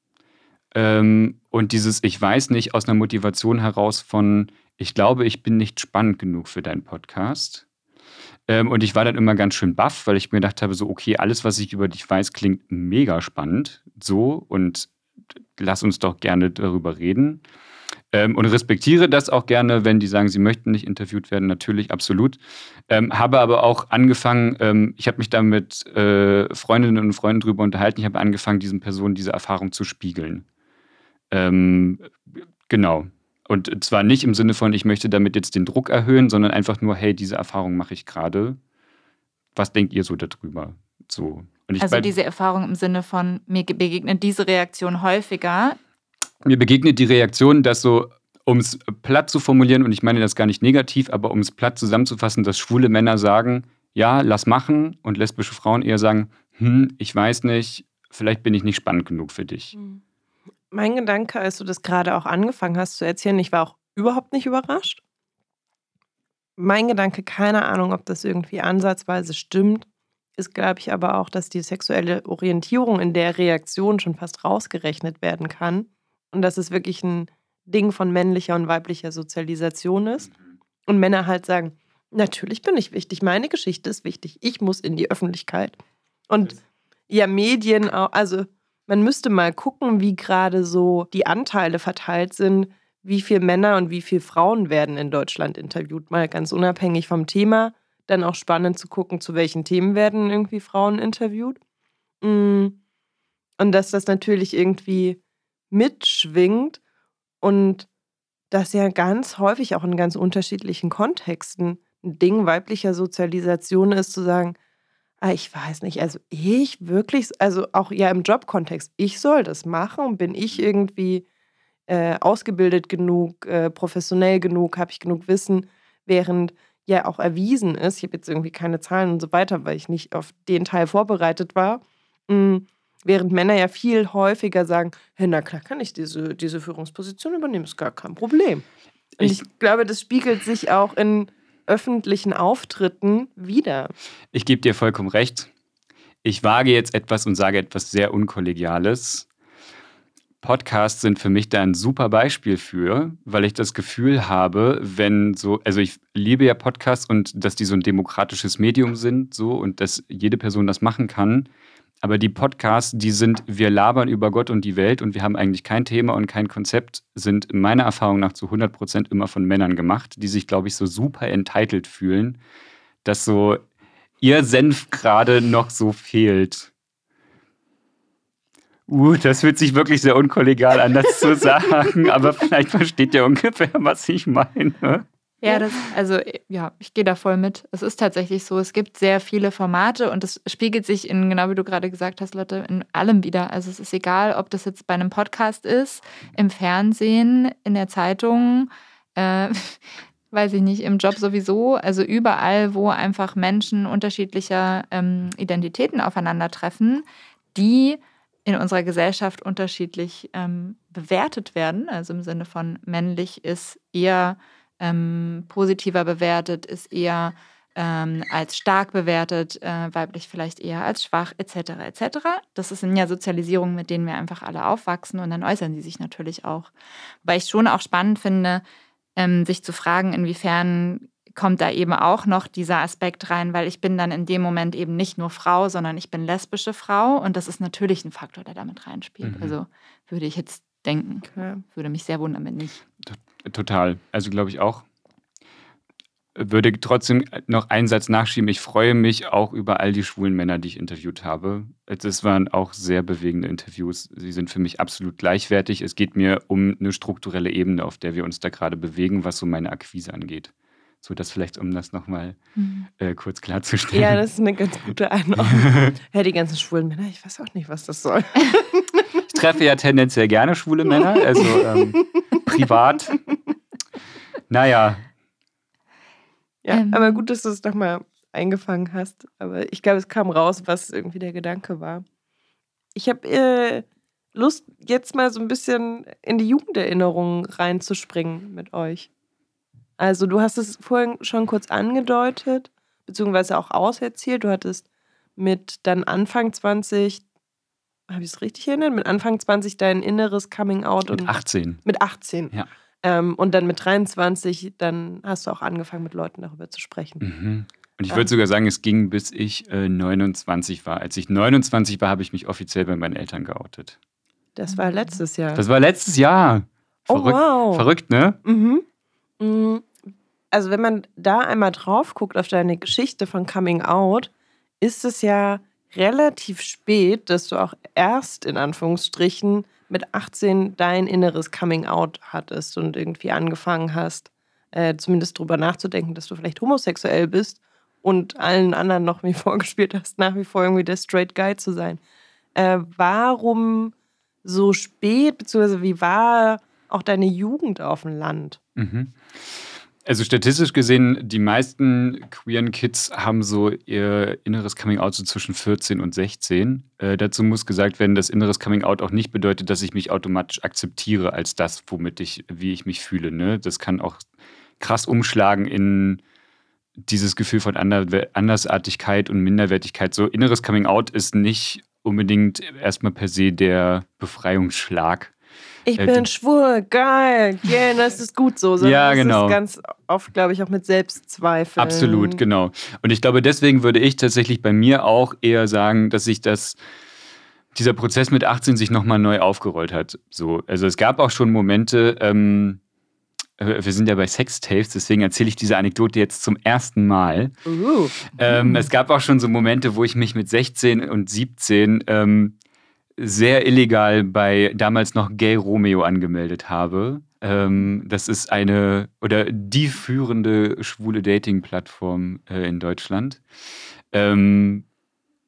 Ähm, und dieses Ich weiß nicht aus einer Motivation heraus von, ich glaube, ich bin nicht spannend genug für deinen Podcast. Ähm, und ich war dann immer ganz schön baff, weil ich mir gedacht habe, so, okay, alles, was ich über dich weiß, klingt mega spannend. So, und lass uns doch gerne darüber reden. Ähm, und respektiere das auch gerne, wenn die sagen, sie möchten nicht interviewt werden, natürlich, absolut. Ähm, habe aber auch angefangen, ähm, ich habe mich da mit äh, Freundinnen und Freunden drüber unterhalten, ich habe angefangen, diesen Personen diese Erfahrung zu spiegeln. Ähm, genau. Und zwar nicht im Sinne von, ich möchte damit jetzt den Druck erhöhen, sondern einfach nur, hey, diese Erfahrung mache ich gerade. Was denkt ihr so darüber? So. also diese Erfahrung im Sinne von, mir begegnet diese Reaktion häufiger. Mir begegnet die Reaktion, dass so, um es platt zu formulieren, und ich meine das gar nicht negativ, aber um es platt zusammenzufassen, dass schwule Männer sagen, ja, lass machen, und lesbische Frauen eher sagen, hm, ich weiß nicht, vielleicht bin ich nicht spannend genug für dich. Mhm. Mein Gedanke, als du das gerade auch angefangen hast zu erzählen, ich war auch überhaupt nicht überrascht. Mein Gedanke, keine Ahnung, ob das irgendwie ansatzweise stimmt, ist, glaube ich, aber auch, dass die sexuelle Orientierung in der Reaktion schon fast rausgerechnet werden kann und dass es wirklich ein Ding von männlicher und weiblicher Sozialisation ist. Und Männer halt sagen, natürlich bin ich wichtig, meine Geschichte ist wichtig, ich muss in die Öffentlichkeit. Und ja, Medien auch, also man müsste mal gucken, wie gerade so die Anteile verteilt sind, wie viele Männer und wie viele Frauen werden in Deutschland interviewt. Mal ganz unabhängig vom Thema. Dann auch spannend zu gucken, zu welchen Themen werden irgendwie Frauen interviewt. Mm. Und dass das natürlich irgendwie mitschwingt und das ja ganz häufig auch in ganz unterschiedlichen Kontexten ein Ding weiblicher Sozialisation ist, zu sagen, Ah, ich weiß nicht. Also ich wirklich, also auch ja im Jobkontext, ich soll das machen. Bin ich irgendwie äh, ausgebildet genug, äh, professionell genug, habe ich genug Wissen, während ja auch erwiesen ist, ich habe jetzt irgendwie keine Zahlen und so weiter, weil ich nicht auf den Teil vorbereitet war, mh, hm, während Männer ja viel häufiger sagen, hey, na klar kann ich diese, diese Führungsposition übernehmen, ist gar kein Problem. Und ich, ich glaube, das spiegelt sich auch in öffentlichen Auftritten wieder. Ich gebe dir vollkommen recht. Ich wage jetzt etwas und sage etwas sehr Unkollegiales. Podcasts sind für mich da ein super Beispiel für, weil ich das Gefühl habe, wenn so, also ich liebe ja Podcasts und dass die so ein demokratisches Medium sind, so und dass jede Person das machen kann. Aber die Podcasts, die sind, wir labern über Gott und die Welt und wir haben eigentlich kein Thema und kein Konzept, sind meiner Erfahrung nach zu 100 Prozent immer von Männern gemacht, die sich, glaube ich, so super entitled fühlen, dass so ihr Senf gerade noch so fehlt. Uh, das fühlt sich wirklich sehr unkollegial an, das zu sagen, aber vielleicht versteht ihr ungefähr, was ich meine. Ja, das, also ja, ich gehe da voll mit. Es ist tatsächlich so, es gibt sehr viele Formate und es spiegelt sich in, genau wie du gerade gesagt hast, Lotte, in allem wieder. Also es ist egal, ob das jetzt bei einem Podcast ist, im Fernsehen, in der Zeitung, äh, weiß ich nicht, im Job sowieso, also überall, wo einfach Menschen unterschiedlicher ähm, Identitäten aufeinandertreffen, die in unserer Gesellschaft unterschiedlich ähm, bewertet werden. Also im Sinne von männlich ist eher ähm, positiver bewertet, ist eher ähm, als stark bewertet, äh, weiblich vielleicht eher als schwach, etc. etc. Das sind ja Sozialisierungen, mit denen wir einfach alle aufwachsen und dann äußern sie sich natürlich auch. Wobei ich schon auch spannend finde, ähm, sich zu fragen, inwiefern kommt da eben auch noch dieser Aspekt rein, weil ich bin dann in dem Moment eben nicht nur Frau, sondern ich bin lesbische Frau und das ist natürlich ein Faktor, der damit reinspielt. Mhm. Also würde ich jetzt denken. Okay. Würde mich sehr wundern, wenn nicht. Total. Also glaube ich auch. Würde trotzdem noch einen Satz nachschieben. Ich freue mich auch über all die schwulen Männer, die ich interviewt habe. Das waren auch sehr bewegende Interviews. Sie sind für mich absolut gleichwertig. Es geht mir um eine strukturelle Ebene, auf der wir uns da gerade bewegen, was so meine Akquise angeht. So, das vielleicht, um das nochmal äh, kurz klarzustellen. Ja, das ist eine ganz gute Einordnung. ja, die ganzen schwulen Männer, ich weiß auch nicht, was das soll. Ich treffe ja tendenziell gerne schwule Männer, also ähm, privat. Naja, Ja, Ähm. aber gut, dass du es nochmal eingefangen hast. Aber ich glaube, es kam raus, was irgendwie der Gedanke war. Ich habe äh, Lust, jetzt mal so ein bisschen in die Jugenderinnerungen reinzuspringen mit euch. Also, du hast es vorhin schon kurz angedeutet, beziehungsweise auch auserzählt. Du hattest mit dann Anfang 20, habe ich es richtig erinnert? Mit Anfang 20 dein inneres Coming Out mit und 18. mit 18. Ja. Ähm, und dann mit 23, dann hast du auch angefangen, mit Leuten darüber zu sprechen. Mhm. Und ich Ja. würde sogar sagen, es ging bis ich äh, 29 war. Als ich 29 war, habe ich mich offiziell bei meinen Eltern geoutet. Das war letztes Jahr. Das war letztes Jahr. oh, Verrückt, wow. verrückt ne? Mhm. Mhm. Also, wenn man da einmal drauf guckt auf deine Geschichte von Coming Out, ist es ja relativ spät, dass du auch erst in Anführungsstrichen mit 18 dein inneres Coming Out hattest und irgendwie angefangen hast, äh, zumindest drüber nachzudenken, dass du vielleicht homosexuell bist und allen anderen noch wie vorgespielt hast, nach wie vor irgendwie der Straight Guy zu sein. Äh, warum so spät, beziehungsweise wie war auch deine Jugend auf dem Land? Mhm. Also statistisch gesehen, die meisten queeren Kids haben so ihr inneres Coming Out so zwischen 14 und 16. Äh, dazu muss gesagt werden, dass inneres Coming Out auch nicht bedeutet, dass ich mich automatisch akzeptiere als das, womit ich, wie ich mich fühle. Ne? Das kann auch krass umschlagen in dieses Gefühl von Ander Andersartigkeit und Minderwertigkeit. So inneres Coming Out ist nicht unbedingt erstmal per se der Befreiungsschlag. Ich Äh, bin die- schwul, geil, yeah, das ist gut so. sondern Ja, genau. ist ganz oft, glaube ich, auch mit Selbstzweifeln. Absolut, genau. Und ich glaube, deswegen würde ich tatsächlich bei mir auch eher sagen, dass sich das, dieser Prozess mit 18 sich nochmal neu aufgerollt hat. So, also es gab auch schon Momente, ähm, äh, wir sind ja bei Sextapes, deswegen erzähle ich diese Anekdote jetzt zum ersten Mal. Uh, Ähm, es gab auch schon so Momente, wo ich mich mit 16 und 17 ähm, sehr illegal bei damals noch Gay Romeo angemeldet habe. Ähm, das ist eine oder die führende schwule Dating-Plattform äh, in Deutschland. Ähm,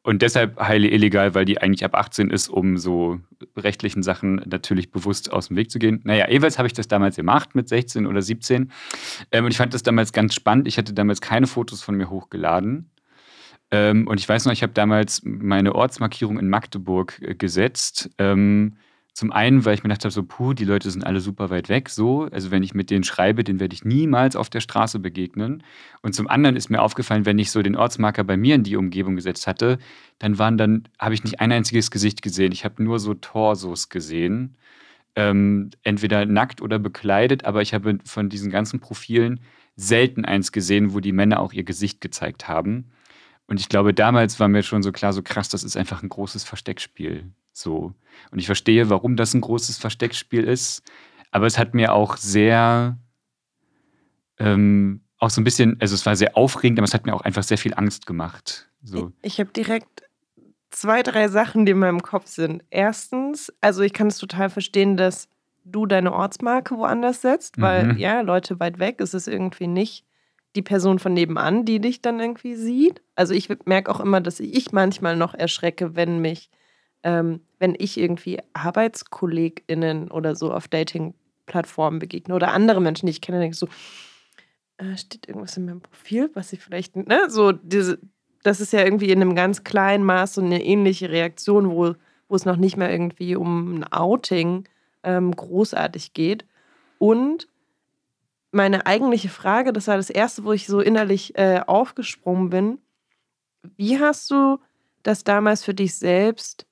und deshalb heile illegal, weil die eigentlich ab 18 ist, um so rechtlichen Sachen natürlich bewusst aus dem Weg zu gehen. Naja, jeweils habe ich das damals gemacht mit 16 oder 17. Ähm, und ich fand das damals ganz spannend. Ich hatte damals keine Fotos von mir hochgeladen. Ähm, und ich weiß noch, ich habe damals meine Ortsmarkierung in Magdeburg äh, gesetzt. Ähm, zum einen, weil ich mir gedacht habe, so, puh, die Leute sind alle super weit weg, so. Also, wenn ich mit denen schreibe, den werde ich niemals auf der Straße begegnen. Und zum anderen ist mir aufgefallen, wenn ich so den Ortsmarker bei mir in die Umgebung gesetzt hatte, dann waren dann, habe ich nicht ein einziges Gesicht gesehen. Ich habe nur so Torsos gesehen. Ähm, entweder nackt oder bekleidet, aber ich habe von diesen ganzen Profilen selten eins gesehen, wo die Männer auch ihr Gesicht gezeigt haben. Und ich glaube, damals war mir schon so klar, so krass, das ist einfach ein großes Versteckspiel. So. Und ich verstehe, warum das ein großes Versteckspiel ist. Aber es hat mir auch sehr, ähm, auch so ein bisschen, also es war sehr aufregend, aber es hat mir auch einfach sehr viel Angst gemacht. So. Ich habe direkt zwei, drei Sachen, die in meinem Kopf sind. Erstens, also ich kann es total verstehen, dass du deine Ortsmarke woanders setzt, weil Mhm. ja, Leute weit weg, es ist irgendwie nicht die Person von nebenan, die dich dann irgendwie sieht. Also ich merke auch immer, dass ich manchmal noch erschrecke, wenn mich, ähm, wenn ich irgendwie ArbeitskollegInnen oder so auf Dating-Plattformen begegne oder andere Menschen, die ich kenne, denke ich so, äh, steht irgendwas in meinem Profil, was ich vielleicht, ne, so diese, das ist ja irgendwie in einem ganz kleinen Maß so eine ähnliche Reaktion, wo, wo es noch nicht mehr irgendwie um ein Outing ähm, großartig geht. Und meine eigentliche Frage, das war das erste, wo ich so innerlich äh, aufgesprungen bin. Wie hast du das damals für dich selbst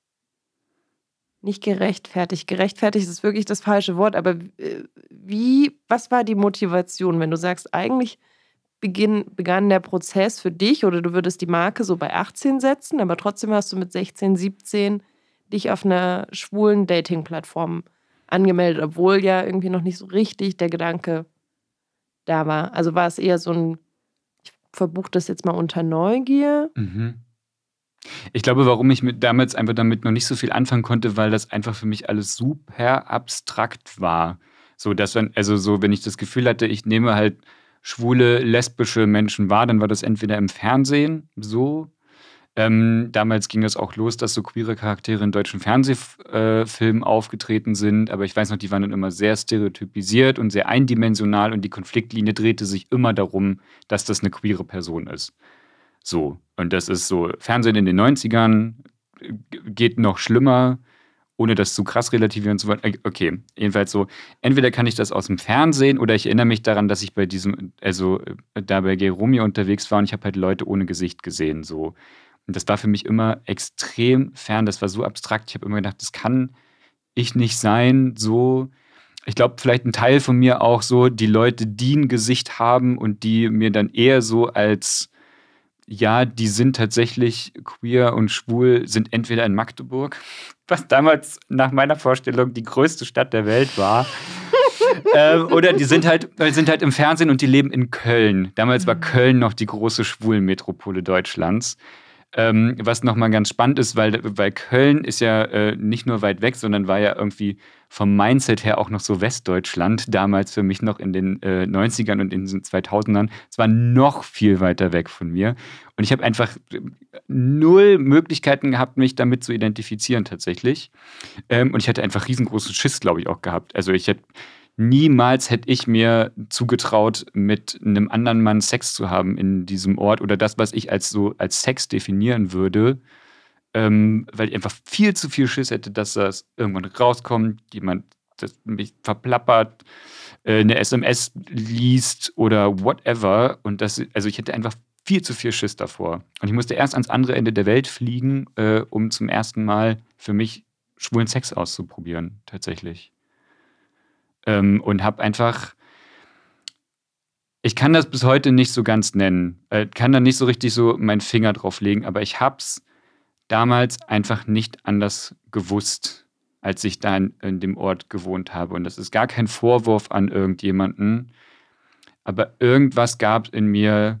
nicht gerechtfertigt? Gerechtfertigt ist wirklich das falsche Wort, aber äh, wie, was war die Motivation, wenn du sagst, eigentlich beginn, begann der Prozess für dich oder du würdest die Marke so bei 18 setzen, aber trotzdem hast du mit 16, 17 dich auf einer schwulen Dating-Plattform angemeldet, obwohl ja irgendwie noch nicht so richtig der Gedanke da war. Also war es eher so ein, ich verbuche das jetzt mal unter Neugier. Mhm. Ich glaube, warum ich mit damals einfach damit noch nicht so viel anfangen konnte, weil das einfach für mich alles super abstrakt war. So, dass wenn, also so, wenn ich das Gefühl hatte, ich nehme halt schwule, lesbische Menschen wahr, dann war das entweder im Fernsehen so ähm, damals ging es auch los, dass so queere Charaktere in deutschen Fernsehfilmen äh, aufgetreten sind, aber ich weiß noch, die waren dann immer sehr stereotypisiert und sehr eindimensional und die Konfliktlinie drehte sich immer darum, dass das eine queere Person ist. So, und das ist so, Fernsehen in den 90ern geht noch schlimmer, ohne das zu krass relativieren zu wollen. Okay, jedenfalls so, entweder kann ich das aus dem Fernsehen oder ich erinnere mich daran, dass ich bei diesem, also äh, da bei Gay Romeo unterwegs war und ich habe halt Leute ohne Gesicht gesehen, so. Und das war für mich immer extrem fern. Das war so abstrakt. Ich habe immer gedacht, das kann ich nicht sein. So, ich glaube, vielleicht ein Teil von mir auch so, die Leute, die ein Gesicht haben und die mir dann eher so als, ja, die sind tatsächlich queer und schwul, sind entweder in Magdeburg, was damals nach meiner Vorstellung die größte Stadt der Welt war. ähm, oder die sind halt, sind halt im Fernsehen und die leben in Köln. Damals war mhm. Köln noch die große Schwulenmetropole Deutschlands. Ähm, was nochmal ganz spannend ist, weil, weil Köln ist ja äh, nicht nur weit weg, sondern war ja irgendwie vom Mindset her auch noch so Westdeutschland, damals für mich noch in den äh, 90ern und in den 2000ern. Es war noch viel weiter weg von mir. Und ich habe einfach äh, null Möglichkeiten gehabt, mich damit zu identifizieren tatsächlich. Ähm, und ich hatte einfach riesengroßen Schiss, glaube ich, auch gehabt. Also ich hätte niemals hätte ich mir zugetraut, mit einem anderen Mann Sex zu haben in diesem Ort oder das, was ich als so als Sex definieren würde, ähm, weil ich einfach viel zu viel Schiss hätte, dass das irgendwann rauskommt, jemand das mich verplappert, äh, eine SMS liest oder whatever. Und das, also ich hätte einfach viel zu viel Schiss davor. Und ich musste erst ans andere Ende der Welt fliegen, äh, um zum ersten Mal für mich schwulen Sex auszuprobieren, tatsächlich. Ähm, und habe einfach, ich kann das bis heute nicht so ganz nennen, äh, kann da nicht so richtig so meinen Finger drauf legen, aber ich habe es damals einfach nicht anders gewusst, als ich da in, in dem Ort gewohnt habe. Und das ist gar kein Vorwurf an irgendjemanden, aber irgendwas gab in mir,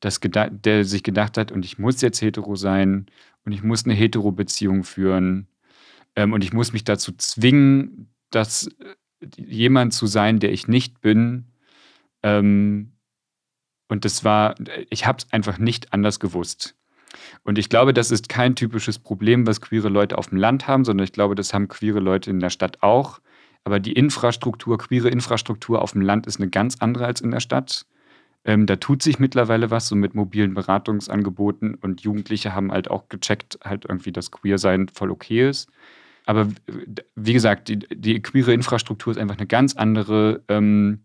das der sich gedacht hat, und ich muss jetzt hetero sein und ich muss eine hetero-Beziehung führen ähm, und ich muss mich dazu zwingen, das jemand zu sein, der ich nicht bin. Ähm, und das war, ich habe es einfach nicht anders gewusst. Und ich glaube, das ist kein typisches Problem, was queere Leute auf dem Land haben, sondern ich glaube, das haben queere Leute in der Stadt auch. Aber die Infrastruktur, queere Infrastruktur auf dem Land ist eine ganz andere als in der Stadt. Ähm, da tut sich mittlerweile was, so mit mobilen Beratungsangeboten und Jugendliche haben halt auch gecheckt, halt irgendwie, dass Queer-Sein voll okay ist. Aber wie gesagt, die, die queere Infrastruktur ist einfach eine ganz andere ähm,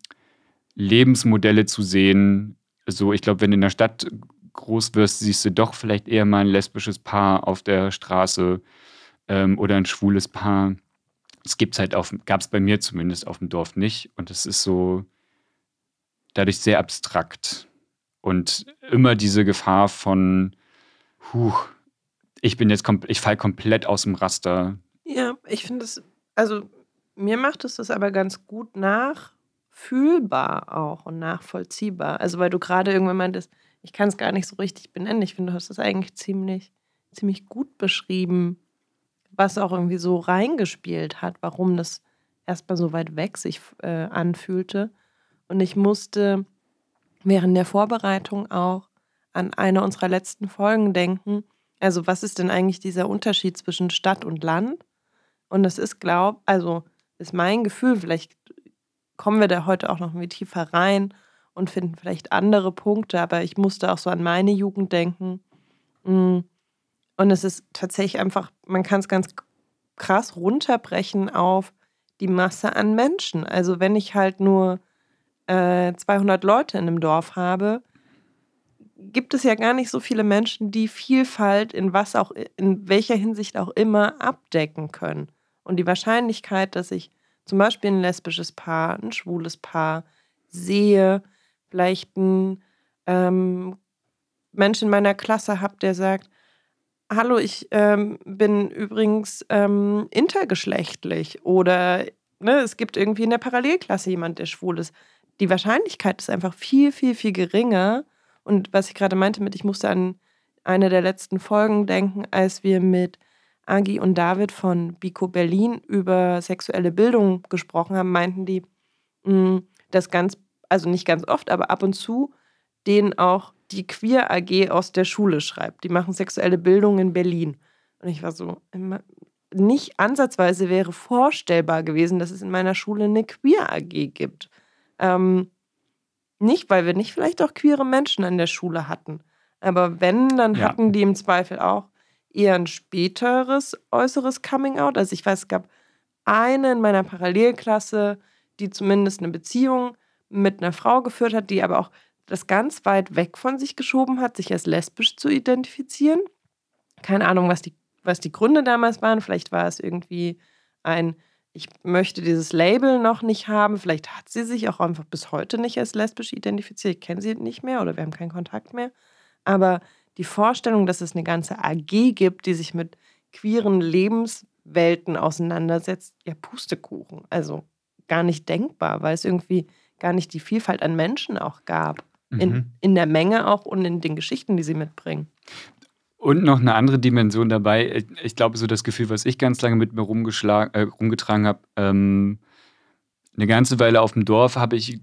Lebensmodelle zu sehen. So, ich glaube, wenn in der Stadt groß wirst, siehst du doch vielleicht eher mal ein lesbisches Paar auf der Straße ähm, oder ein schwules Paar. Das gibt's halt auf, gab es bei mir zumindest auf dem Dorf nicht. Und es ist so dadurch sehr abstrakt. Und immer diese Gefahr von, huh, ich bin jetzt, ich fall komplett aus dem Raster. Ja, ich finde es, also mir macht es das aber ganz gut nachfühlbar auch und nachvollziehbar. Also weil du gerade irgendwann meintest, ich kann es gar nicht so richtig benennen. Ich finde, du hast das eigentlich ziemlich, ziemlich gut beschrieben, was auch irgendwie so reingespielt hat, warum das erstmal so weit weg sich äh, anfühlte. Und ich musste während der Vorbereitung auch an eine unserer letzten Folgen denken. Also was ist denn eigentlich dieser Unterschied zwischen Stadt und Land? Und das ist, glaub, also ist mein Gefühl, vielleicht kommen wir da heute auch noch mit tiefer rein und finden vielleicht andere Punkte, aber ich musste auch so an meine Jugend denken. Mm. Und es ist tatsächlich einfach, man kann es ganz krass runterbrechen auf die Masse an Menschen. Also wenn ich halt nur äh, 200 Leute in einem Dorf habe, gibt es ja gar nicht so viele Menschen, die Vielfalt in was auch, in welcher Hinsicht auch immer abdecken können. Und die Wahrscheinlichkeit, dass ich zum Beispiel ein lesbisches Paar, ein schwules Paar sehe, vielleicht ein ähm, Mensch in meiner Klasse habe, der sagt, hallo, ich ähm, bin übrigens ähm, intergeschlechtlich oder ne, es gibt irgendwie in der Parallelklasse jemand, der schwul ist. Die Wahrscheinlichkeit ist einfach viel, viel, viel geringer. Und was ich gerade meinte mit, ich musste an eine der letzten Folgen denken, als wir mit Agi und David von Biko Berlin über sexuelle Bildung gesprochen haben, meinten die, mh, dass ganz, also nicht ganz oft, aber ab und zu denen auch die Queer AG aus der Schule schreibt. Die machen sexuelle Bildung in Berlin. Und ich war so, nicht ansatzweise wäre vorstellbar gewesen, dass es in meiner Schule eine Queer AG gibt. Ähm, nicht, weil wir nicht vielleicht auch queere Menschen an der Schule hatten. Aber wenn, dann ja. hatten die im Zweifel auch eher ein späteres äußeres Coming Out. Also ich weiß, es gab eine in meiner Parallelklasse, die zumindest eine Beziehung mit einer Frau geführt hat, die aber auch das ganz weit weg von sich geschoben hat, sich als lesbisch zu identifizieren. Keine Ahnung, was die, was die Gründe damals waren. Vielleicht war es irgendwie ein, ich möchte dieses Label noch nicht haben. Vielleicht hat sie sich auch einfach bis heute nicht als lesbisch identifiziert. Ich kenne sie nicht mehr oder wir haben keinen Kontakt mehr. Aber die Vorstellung, dass es eine ganze AG gibt, die sich mit queeren Lebenswelten auseinandersetzt, ja, Pustekuchen. Also gar nicht denkbar, weil es irgendwie gar nicht die Vielfalt an Menschen auch gab. In, mhm. in der Menge auch und in den Geschichten, die sie mitbringen. Und noch eine andere Dimension dabei. Ich glaube, so das Gefühl, was ich ganz lange mit mir äh, rumgetragen habe, ähm, eine ganze Weile auf dem Dorf habe ich,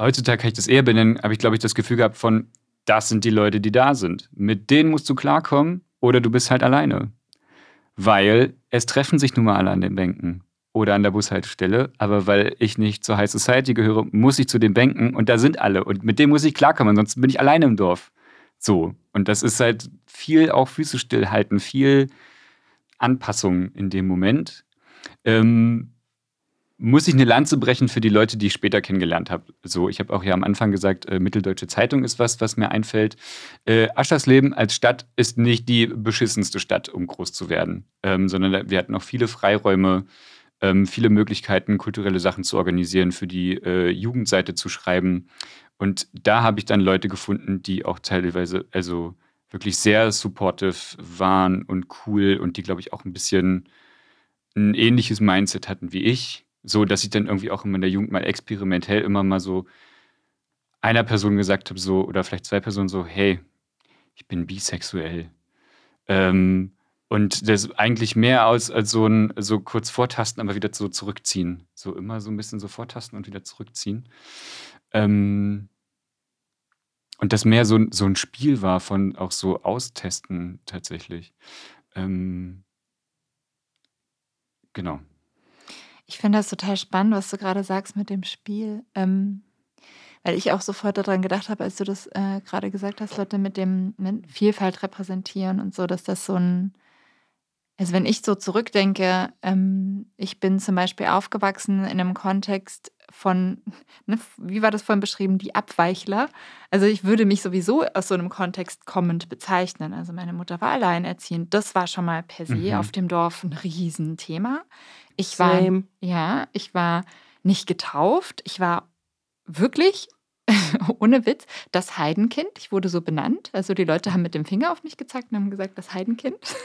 heutzutage kann ich das eher benennen, habe ich, glaube ich, das Gefühl gehabt von, das sind die Leute, die da sind. Mit denen musst du klarkommen oder du bist halt alleine. Weil es treffen sich nun mal alle an den Bänken oder an der Bushaltestelle, aber weil ich nicht zur High Society gehöre, muss ich zu den Bänken und da sind alle und mit denen muss ich klarkommen, ansonsten bin ich alleine im Dorf. So. Und das ist halt viel auch Füße stillhalten, viel Anpassung in dem Moment. Ähm, muss ich eine Lanze brechen für die Leute, die ich später kennengelernt habe. So, ich habe auch ja am Anfang gesagt, äh, Mitteldeutsche Zeitung ist was, was mir einfällt. Äh, Aschersleben als Stadt ist nicht die beschissenste Stadt, um groß zu werden, ähm, sondern wir hatten auch viele Freiräume, ähm, viele Möglichkeiten, kulturelle Sachen zu organisieren, für die äh, Jugendseite zu schreiben. Und da habe ich dann Leute gefunden, die auch teilweise, also wirklich sehr supportive waren und cool und die, glaube ich, auch ein bisschen ein ähnliches Mindset hatten wie ich. So, dass ich dann irgendwie auch in der Jugend mal experimentell immer mal so einer Person gesagt habe, so, oder vielleicht zwei Personen so, hey, ich bin bisexuell. Ähm, und das eigentlich mehr als, als so ein so kurz vortasten, aber wieder so zurückziehen. So immer so ein bisschen so vortasten und wieder zurückziehen. Ähm, und das mehr so, so ein Spiel war von auch so Austesten tatsächlich. Ähm, genau. Ich finde das total spannend, was du gerade sagst mit dem Spiel. Ähm, weil ich auch sofort daran gedacht habe, als du das äh, gerade gesagt hast, Leute mit dem mit Vielfalt repräsentieren und so, dass das so ein also wenn ich so zurückdenke, ähm, ich bin zum Beispiel aufgewachsen in einem Kontext von, ne, wie war das vorhin beschrieben, die Abweichler. Also ich würde mich sowieso aus so einem Kontext kommend bezeichnen. Also meine Mutter war alleinerziehend. Das war schon mal per se mhm. auf dem Dorf ein Riesenthema. Ich war, Same. ja, ich war nicht getauft. Ich war wirklich ohne Witz, das Heidenkind. Ich wurde so benannt. Also die Leute haben mit dem Finger auf mich gezeigt und haben gesagt, das Heidenkind.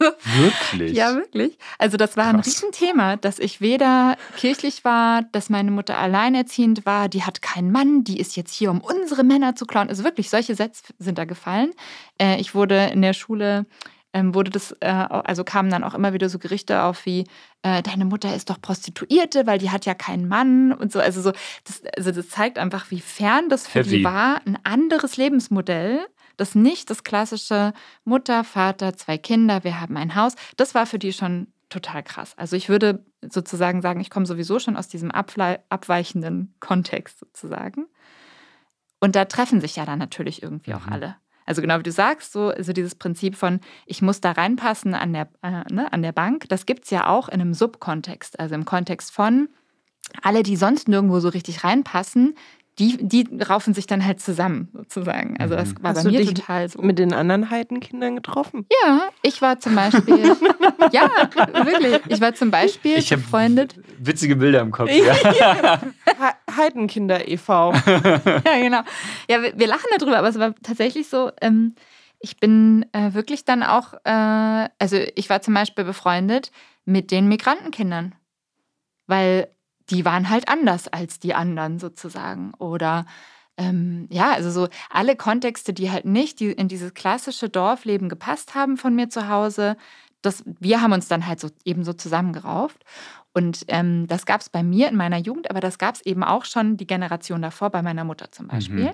Wirklich? ja, wirklich. Also das war Krass. ein Riesenthema, dass ich weder kirchlich war, dass meine Mutter alleinerziehend war, die hat keinen Mann, die ist jetzt hier, um unsere Männer zu klauen. Also wirklich, solche Sätze sind da gefallen. Äh, ich wurde in der Schule ähm, wurde das, äh, also kamen dann auch immer wieder so Gerichte auf wie, äh, deine Mutter ist doch Prostituierte, weil die hat ja keinen Mann und so. Also so, das, also das zeigt einfach, wie fern das für Heavy. die war, ein anderes Lebensmodell das nicht das klassische Mutter, Vater, zwei Kinder, wir haben ein Haus. Das war für die schon total krass. Also ich würde sozusagen sagen, ich komme sowieso schon aus diesem abweichenden Kontext sozusagen. Und da treffen sich ja dann natürlich irgendwie auch mhm. alle. Also genau wie du sagst, so also dieses Prinzip von, ich muss da reinpassen an der, äh, ne, an der Bank, das gibt es ja auch in einem Subkontext. Also im Kontext von, alle, die sonst nirgendwo so richtig reinpassen, die, die raufen sich dann halt zusammen, sozusagen. Also das war Hast bei du mir dich total so. mit den anderen Heidenkindern getroffen? Ja, ich war zum Beispiel, ja, wirklich, ich war zum Beispiel Ich habe befreundet. witzige Bilder im Kopf. Ja. He- Heidenkinder e.V. Ja, genau. Ja, wir, wir lachen darüber, aber es war tatsächlich so, ähm, ich bin äh, wirklich dann auch, äh, also ich war zum Beispiel befreundet mit den Migrantenkindern, weil die waren halt anders als die anderen sozusagen. Oder ähm, ja, also so alle Kontexte, die halt nicht in dieses klassische Dorfleben gepasst haben von mir zu Hause, das, wir haben uns dann halt so eben so zusammengerauft. Und ähm, das gab es bei mir in meiner Jugend, aber das gab es eben auch schon die Generation davor, bei meiner Mutter zum Beispiel.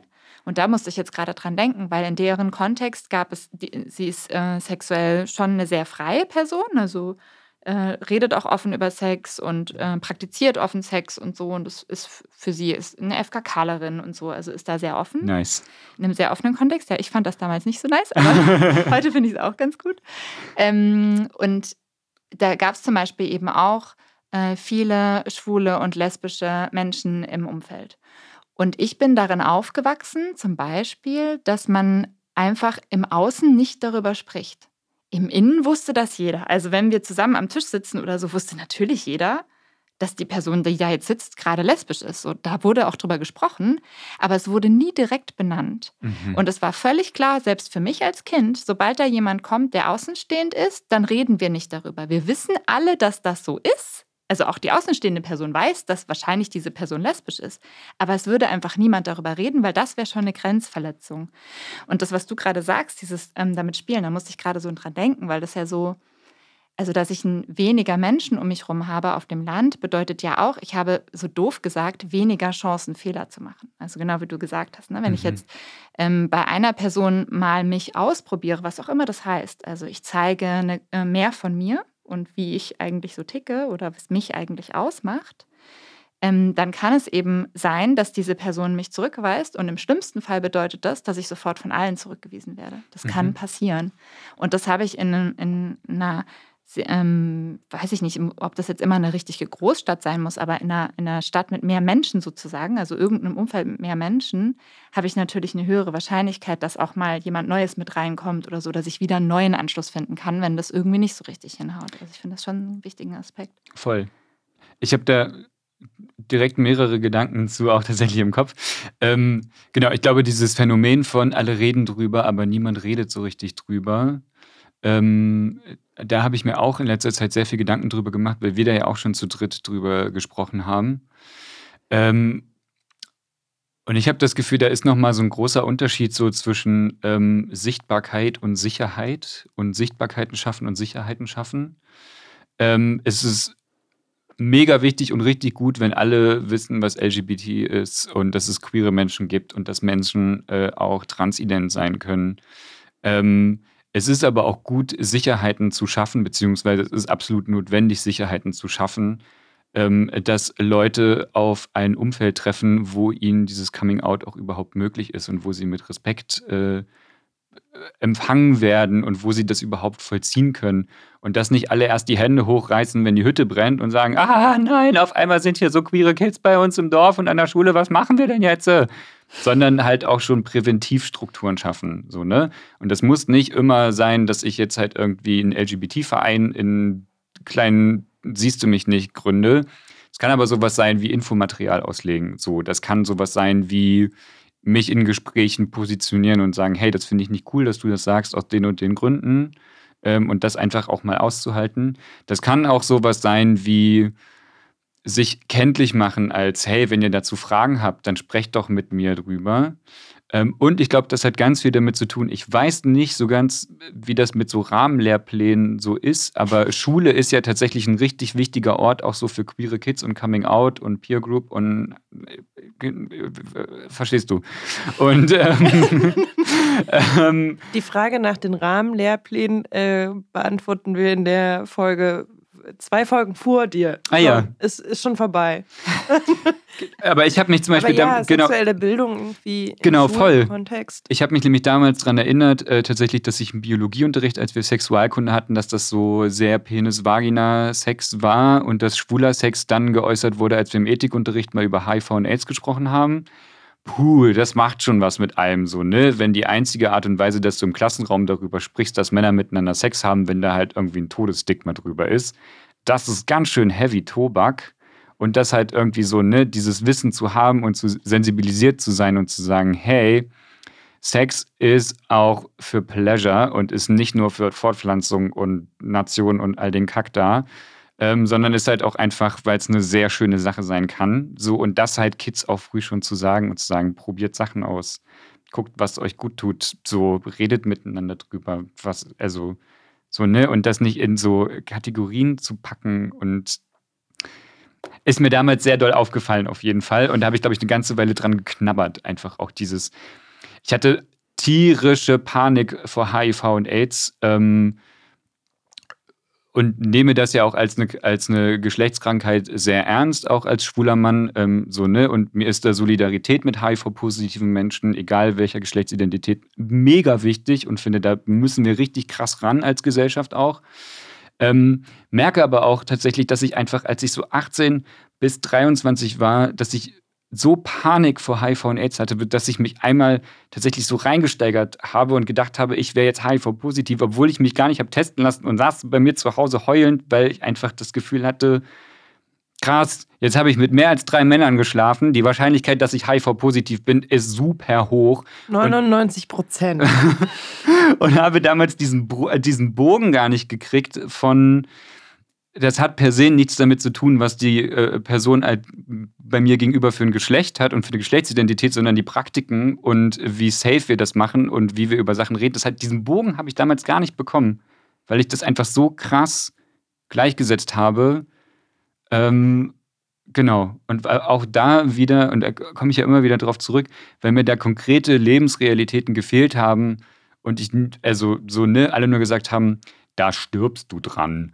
Und da musste ich jetzt gerade dran denken, weil in deren Kontext gab es, die, sie ist äh, sexuell schon eine sehr freie Person, also äh, redet auch offen über Sex und äh, praktiziert offen Sex und so. Und das ist für sie ist eine FKKlerin und so, also ist da sehr offen Nice. in einem sehr offenen Kontext. Ja, ich fand das damals nicht so nice, aber heute finde ich es auch ganz gut. Ähm, und da gab es zum Beispiel eben auch äh, viele schwule und lesbische Menschen im Umfeld. Und ich bin darin aufgewachsen, zum Beispiel, dass man einfach im Außen nicht darüber spricht. Im Innen wusste das jeder. Also wenn wir zusammen am Tisch sitzen oder so, wusste natürlich jeder, dass die Person, die da jetzt sitzt, gerade lesbisch ist. So, da wurde auch drüber gesprochen, aber es wurde nie direkt benannt. Mhm. Und es war völlig klar, selbst für mich als Kind, sobald da jemand kommt, der außenstehend ist, dann reden wir nicht darüber. Wir wissen alle, dass das so ist. Also auch die außenstehende Person weiß, dass wahrscheinlich diese Person lesbisch ist. Aber es würde einfach niemand darüber reden, weil das wäre schon eine Grenzverletzung. Und das, was du gerade sagst, dieses ähm, damit spielen, da musste ich gerade so dran denken, weil das ja so, also dass ich ein weniger Menschen um mich herum habe auf dem Land, bedeutet ja auch, ich habe so doof gesagt, weniger Chancen, Fehler zu machen. Also genau wie du gesagt hast. Ne? Wenn ich Mhm. jetzt ähm, bei einer Person mal mich ausprobiere, was auch immer das heißt, also ich zeige eine, äh, mehr von mir und wie ich eigentlich so ticke oder was mich eigentlich ausmacht, ähm, dann kann es eben sein, dass diese Person mich zurückweist und im schlimmsten Fall bedeutet das, dass ich sofort von allen zurückgewiesen werde. Das kann Mhm. passieren. Und das habe ich in, in einer, ähm, weiß ich nicht, ob das jetzt immer eine richtige Großstadt sein muss, aber in einer, in einer Stadt mit mehr Menschen sozusagen, also irgendeinem Umfeld mit mehr Menschen, habe ich natürlich eine höhere Wahrscheinlichkeit, dass auch mal jemand Neues mit reinkommt oder so, dass ich wieder einen neuen Anschluss finden kann, wenn das irgendwie nicht so richtig hinhaut. Also ich finde das schon einen wichtigen Aspekt. Voll. Ich habe da direkt mehrere Gedanken zu, auch tatsächlich im Kopf. Ähm, genau, ich glaube, dieses Phänomen von alle reden drüber, aber niemand redet so richtig drüber. Ähm, da habe ich mir auch in letzter Zeit sehr viel Gedanken drüber gemacht, weil wir da ja auch schon zu dritt drüber gesprochen haben. Ähm, und ich habe das Gefühl, da ist nochmal so ein großer Unterschied so zwischen ähm, Sichtbarkeit und Sicherheit und Sichtbarkeiten schaffen und Sicherheiten schaffen. Ähm, es ist mega wichtig und richtig gut, wenn alle wissen, was LGBT ist und dass es queere Menschen gibt und dass Menschen äh, auch transident sein können. Ähm, es ist aber auch gut, Sicherheiten zu schaffen, beziehungsweise es ist absolut notwendig, Sicherheiten zu schaffen, ähm, dass Leute auf ein Umfeld treffen, wo ihnen dieses Coming Out auch überhaupt möglich ist und wo sie mit Respekt äh, empfangen werden und wo sie das überhaupt vollziehen können. Und dass nicht alle erst die Hände hochreißen, wenn die Hütte brennt und sagen, ah nein, auf einmal sind hier so queere Kids bei uns im Dorf und an der Schule, was machen wir denn jetzt? Sondern halt auch schon Präventivstrukturen schaffen. So, ne? Und das muss nicht immer sein, dass ich jetzt halt irgendwie einen LGBT-Verein in kleinen Siehst du mich nicht gründe. Es kann aber sowas sein wie Infomaterial auslegen. So, das kann sowas sein wie mich in Gesprächen positionieren und sagen, hey, das finde ich nicht cool, dass du das sagst aus den und den Gründen ähm, und das einfach auch mal auszuhalten. Das kann auch sowas sein wie sich kenntlich machen als, hey, wenn ihr dazu Fragen habt, dann sprecht doch mit mir drüber. Ähm, und ich glaube, das hat ganz viel damit zu tun. Ich weiß nicht so ganz, wie das mit so Rahmenlehrplänen so ist, aber Schule ist ja tatsächlich ein richtig wichtiger Ort, auch so für queere Kids und Coming Out und Peer Group und äh, verstehst du. Und ähm, ähm, Die Frage nach den Rahmenlehrplänen äh, beantworten wir in der Folge zwei Folgen vor dir. Ah, ja. Ist, ist schon vorbei. Aber ich habe mich zum Beispiel Aber ja, da, genau, sexuelle Bildung irgendwie Genau, voll. Kontext. Ich habe mich nämlich damals daran erinnert, äh, tatsächlich, dass ich im Biologieunterricht, als wir Sexualkunde hatten, dass das so sehr Penis-Vagina-Sex war und dass schwuler Sex dann geäußert wurde, als wir im Ethikunterricht mal über HIV und AIDS gesprochen haben. Puh, das macht schon was mit einem so, ne? Wenn die einzige Art und Weise, dass du im Klassenraum darüber sprichst, dass Männer miteinander Sex haben, wenn da halt irgendwie ein Todesstigma drüber ist, das ist ganz schön heavy Tobak. Und das halt irgendwie so, ne, dieses Wissen zu haben und zu sensibilisiert zu sein und zu sagen, hey, Sex ist auch für Pleasure und ist nicht nur für Fortpflanzung und Nation und all den Kack da, ähm, sondern ist halt auch einfach, weil es eine sehr schöne Sache sein kann. So und das halt Kids auch früh schon zu sagen und zu sagen, probiert Sachen aus, guckt, was euch gut tut, so redet miteinander drüber, was also so ne und das nicht in so Kategorien zu packen und ist mir damals sehr doll aufgefallen auf jeden Fall und da habe ich glaube ich eine ganze Weile dran geknabbert, einfach auch dieses ich hatte tierische Panik vor HIV und AIDS. Ähm, und nehme das ja auch als eine, als eine Geschlechtskrankheit sehr ernst, auch als schwuler Mann. Ähm, so, ne? Und mir ist da Solidarität mit HIV-positiven Menschen, egal welcher Geschlechtsidentität, mega wichtig und finde, da müssen wir richtig krass ran als Gesellschaft auch. Ähm, merke aber auch tatsächlich, dass ich einfach, als ich so 18 bis 23 war, dass ich so Panik vor HIV und AIDS hatte, dass ich mich einmal tatsächlich so reingesteigert habe und gedacht habe, ich wäre jetzt HIV-positiv, obwohl ich mich gar nicht habe testen lassen und saß bei mir zu Hause heulend, weil ich einfach das Gefühl hatte, krass, jetzt habe ich mit mehr als drei Männern geschlafen. Die Wahrscheinlichkeit, dass ich HIV-positiv bin, ist super hoch. 99 Prozent. Und, und habe damals diesen, diesen Bogen gar nicht gekriegt von das hat per se nichts damit zu tun, was die äh, Person halt bei mir gegenüber für ein Geschlecht hat und für eine Geschlechtsidentität, sondern die Praktiken und wie safe wir das machen und wie wir über Sachen reden. Das hat, diesen Bogen habe ich damals gar nicht bekommen, weil ich das einfach so krass gleichgesetzt habe. Ähm, genau. Und auch da wieder, und da komme ich ja immer wieder drauf zurück, weil mir da konkrete Lebensrealitäten gefehlt haben und ich, also so, ne, alle nur gesagt haben, da stirbst du dran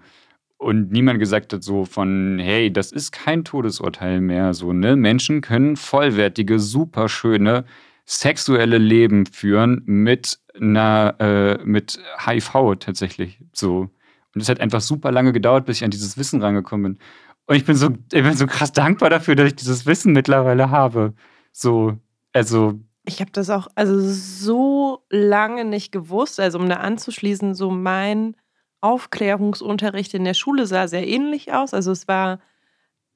und niemand gesagt hat so von, hey, das ist kein Todesurteil mehr. So, ne? Menschen können vollwertige, superschöne sexuelle Leben führen mit einer, äh, mit HIV tatsächlich. So. Und es hat einfach super lange gedauert, bis ich an dieses Wissen rangekommen bin. Und ich bin so, ich bin so krass dankbar dafür, dass ich dieses Wissen mittlerweile habe. So, also. Ich habe das auch also so lange nicht gewusst. Also um da anzuschließen, so mein Aufklärungsunterricht in der Schule sah sehr ähnlich aus. Also es war,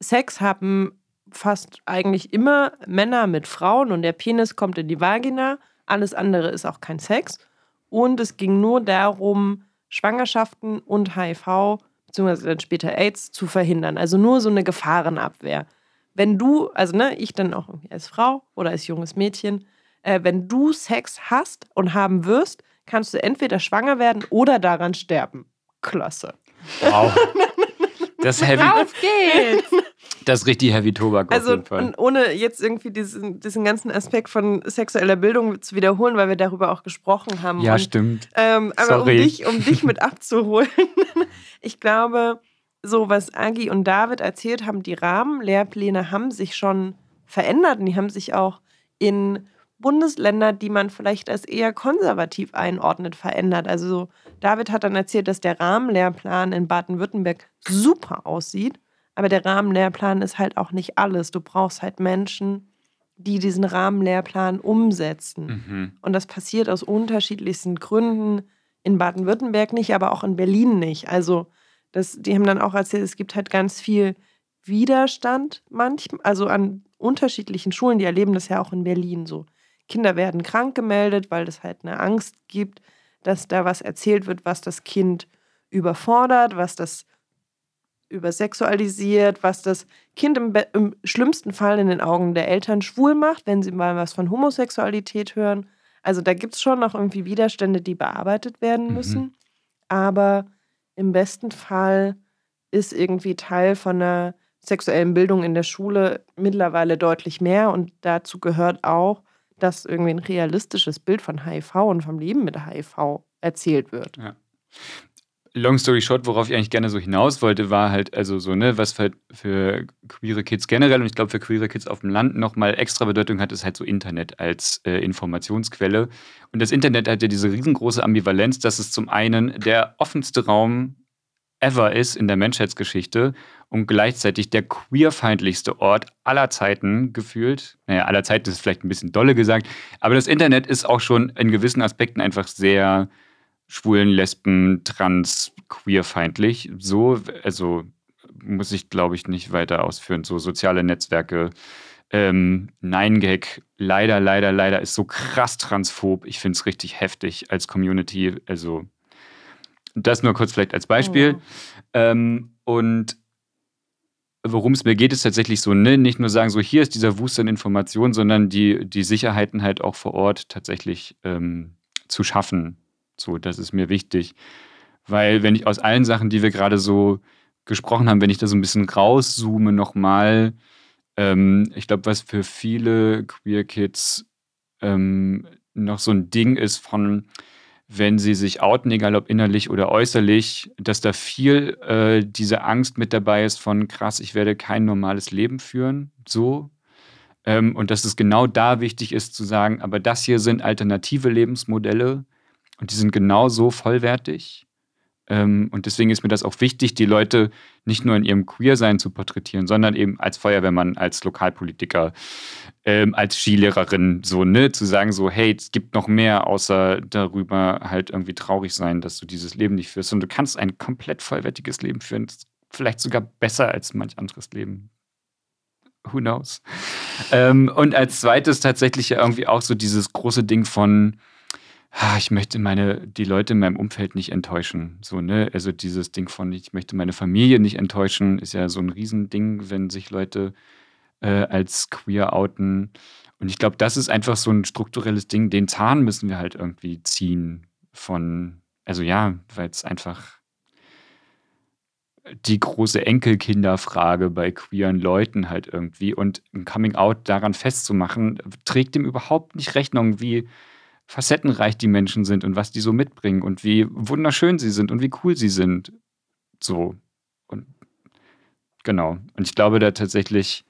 Sex haben fast eigentlich immer Männer mit Frauen und der Penis kommt in die Vagina. Alles andere ist auch kein Sex. Und es ging nur darum, Schwangerschaften und HIV, beziehungsweise dann später AIDS, zu verhindern. Also nur so eine Gefahrenabwehr. Wenn du, also ne, ich dann auch als Frau oder als junges Mädchen, äh, wenn du Sex hast und haben wirst, kannst du entweder schwanger werden oder daran sterben klasse. Wow. Das ist heavy. Auf geht's! Das ist richtig heavy Tobak also, auf jeden Fall. Und ohne jetzt irgendwie diesen, diesen ganzen Aspekt von sexueller Bildung zu wiederholen, weil wir darüber auch gesprochen haben. Ja, und, stimmt. Ähm, aber Sorry. um dich, um dich mit abzuholen, ich glaube, so was Agi und David erzählt haben, die Rahmenlehrpläne haben sich schon verändert und die haben sich auch in Bundesländer, die man vielleicht als eher konservativ einordnet, verändert. Also so, David hat dann erzählt, dass der Rahmenlehrplan in Baden-Württemberg super aussieht, aber der Rahmenlehrplan ist halt auch nicht alles. Du brauchst halt Menschen, die diesen Rahmenlehrplan umsetzen. Mhm. Und das passiert aus unterschiedlichsten Gründen in Baden-Württemberg nicht, aber auch in Berlin nicht. Also das, die haben dann auch erzählt, es gibt halt ganz viel Widerstand manchmal, also an unterschiedlichen Schulen, die erleben das ja auch in Berlin so. Kinder werden krank gemeldet, weil es halt eine Angst gibt, dass da was erzählt wird, was das Kind überfordert, was das übersexualisiert, was das Kind im, im schlimmsten Fall in den Augen der Eltern schwul macht, wenn sie mal was von Homosexualität hören. Also da gibt es schon noch irgendwie Widerstände, die bearbeitet werden Mhm. müssen. Aber im besten Fall ist irgendwie Teil von einer sexuellen Bildung in der Schule mittlerweile deutlich mehr. Und dazu gehört auch, dass irgendwie ein realistisches Bild von HIV und vom Leben mit HIV erzählt wird. long story short, worauf ich eigentlich gerne so hinaus wollte, war halt also so, ne, was für, für queere Kids generell und ich glaube für queere Kids auf dem Land nochmal extra Bedeutung hat, ist halt so Internet als äh, Informationsquelle. Und das Internet hat ja diese riesengroße Ambivalenz, dass es zum einen der offenste Raum ever ist in der Menschheitsgeschichte und gleichzeitig der queerfeindlichste Ort aller Zeiten gefühlt. Naja, aller Zeiten ist vielleicht ein bisschen dolle gesagt, aber das Internet ist auch schon in gewissen Aspekten einfach sehr schwulen, lesben, trans, queerfeindlich. So, also muss ich, glaube ich, nicht weiter ausführen. So soziale Netzwerke. Ähm, Nein Gag, leider, leider, leider ist so krass transphob. Ich finde es richtig heftig als Community. Also, das nur kurz vielleicht als Beispiel. Oh. Ähm, und worum es mir geht, ist tatsächlich so, ne, nicht nur sagen, so hier ist dieser Wust an Informationen, sondern die, die Sicherheiten halt auch vor Ort tatsächlich ähm, zu schaffen. So, das ist mir wichtig. Weil wenn ich aus allen Sachen, die wir gerade so gesprochen haben, wenn ich da so ein bisschen rauszoome nochmal, ähm, ich glaube, was für viele Queer Kids ähm, noch so ein Ding ist von, wenn sie sich outen, egal ob innerlich oder äußerlich, dass da viel äh, diese Angst mit dabei ist von krass, ich werde kein normales Leben führen, so. Ähm, und dass es genau da wichtig ist zu sagen, aber das hier sind alternative Lebensmodelle und die sind genauso vollwertig. Ähm, und deswegen ist mir das auch wichtig, die Leute nicht nur in ihrem Queersein zu porträtieren, sondern eben als Feuerwehrmann, als Lokalpolitiker, ähm, als Skilehrerin, so, ne, zu sagen, so, hey, es gibt noch mehr, außer darüber halt irgendwie traurig sein, dass du dieses Leben nicht führst. Und du kannst ein komplett vollwertiges Leben führen, vielleicht sogar besser als manch anderes Leben. Who knows? Ähm, und als zweites tatsächlich ja irgendwie auch so dieses große Ding von, ich möchte meine, die Leute in meinem Umfeld nicht enttäuschen. So, ne? Also dieses Ding von, ich möchte meine Familie nicht enttäuschen, ist ja so ein Riesending, wenn sich Leute äh, als queer outen. Und ich glaube, das ist einfach so ein strukturelles Ding. Den Zahn müssen wir halt irgendwie ziehen von, also ja, weil es einfach die große Enkelkinderfrage bei queeren Leuten halt irgendwie und ein Coming Out daran festzumachen, trägt dem überhaupt nicht Rechnung, wie facettenreich die Menschen sind und was die so mitbringen und wie wunderschön sie sind und wie cool sie sind. So. Und genau. Und ich glaube da tatsächlich,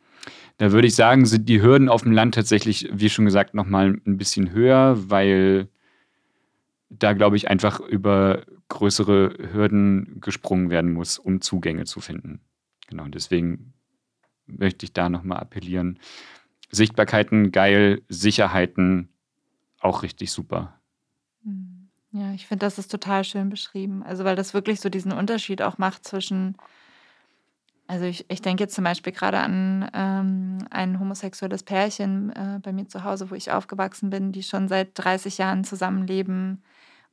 da würde ich sagen, sind die Hürden auf dem Land tatsächlich, wie schon gesagt, nochmal ein bisschen höher, weil da, glaube ich, einfach über größere Hürden gesprungen werden muss, um Zugänge zu finden. Genau, deswegen möchte ich da nochmal appellieren. Sichtbarkeiten geil, Sicherheiten auch richtig super. Hm. Ja, ich finde, das ist total schön beschrieben. Also, weil das wirklich so diesen Unterschied auch macht zwischen, also ich, ich denke jetzt zum Beispiel gerade an ähm, ein homosexuelles Pärchen äh, bei mir zu Hause, wo ich aufgewachsen bin, die schon seit 30 Jahren zusammenleben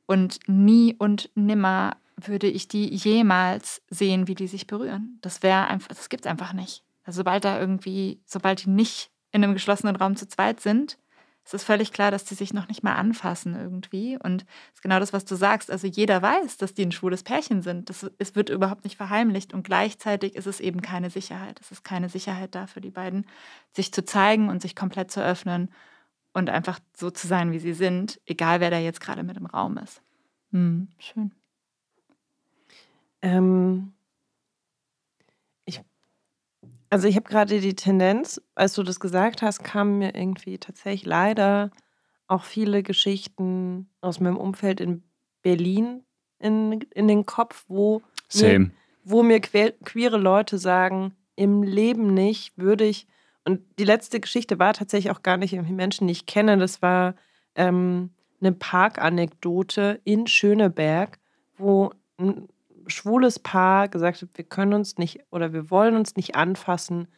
und nie und nimmer würde ich die jemals sehen, wie die sich berühren. Das wäre einfach, das gibt es einfach nicht. Also sobald da irgendwie, sobald die nicht in einem geschlossenen Raum zu zweit sind, es ist völlig klar, dass die sich noch nicht mal anfassen irgendwie. Und es ist genau das, was du sagst. Also jeder weiß, dass die ein schwules Pärchen sind. Das, es wird überhaupt nicht verheimlicht. Und gleichzeitig ist es eben keine Sicherheit. Es ist keine Sicherheit da für die beiden, sich zu zeigen und sich komplett zu öffnen und einfach so zu sein, wie sie sind, egal wer da jetzt gerade mit im Raum ist. Hm, schön. Ähm, also ich habe gerade die Tendenz, als du das gesagt hast, kamen mir irgendwie tatsächlich leider auch viele Geschichten aus meinem Umfeld in Berlin in, in den Kopf, wo mir, wo mir queere Leute sagen, im Leben nicht würde ich, und die letzte Geschichte war tatsächlich auch gar nicht irgendwie Menschen, die ich kenne, das war ähm, eine Parkanekdote in Schöneberg, wo ein schwules Paar gesagt hat, wir können uns nicht oder wir wollen uns nicht anfassen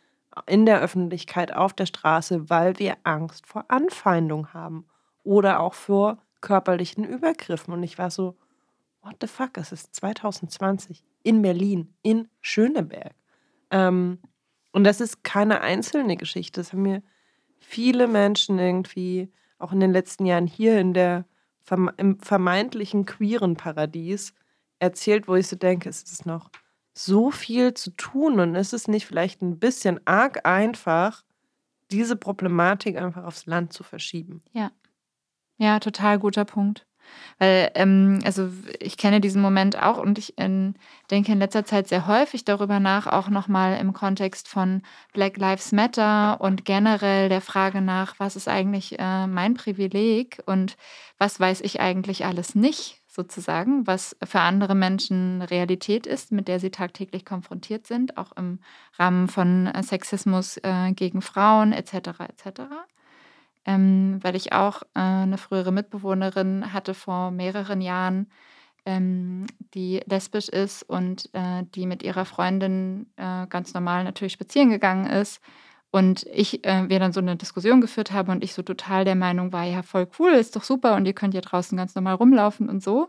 in der Öffentlichkeit auf der Straße, weil wir Angst vor Anfeindung haben oder auch vor körperlichen Übergriffen. Und ich war so, what the fuck, es ist 2020 in Berlin, in Schöneberg. Ähm, und das ist keine einzelne Geschichte. Das haben mir viele Menschen irgendwie auch in den letzten Jahren hier in der im vermeintlichen queeren Paradies erzählt, wo ich so denke, es ist noch so viel zu tun und ist es nicht vielleicht ein bisschen arg einfach, diese Problematik einfach aufs Land zu verschieben? Ja. Ja, total guter Punkt. Weil, ähm, also ich kenne diesen Moment auch und ich in, denke in letzter Zeit sehr häufig darüber nach, auch nochmal im Kontext von Black Lives Matter und generell der Frage nach, was ist eigentlich äh, mein Privileg und was weiß ich eigentlich alles nicht, sozusagen, was für andere Menschen Realität ist, mit der sie tagtäglich konfrontiert sind, auch im Rahmen von äh, Sexismus äh, gegen Frauen etc. etc ähm, weil ich auch äh, eine frühere Mitbewohnerin hatte vor mehreren Jahren, ähm, die lesbisch ist und äh, die mit ihrer Freundin äh, ganz normal natürlich spazieren gegangen ist. Und ich, äh, wir dann so eine Diskussion geführt haben und ich so total der Meinung war, ja, voll cool, ist doch super und ihr könnt ja draußen ganz normal rumlaufen und so.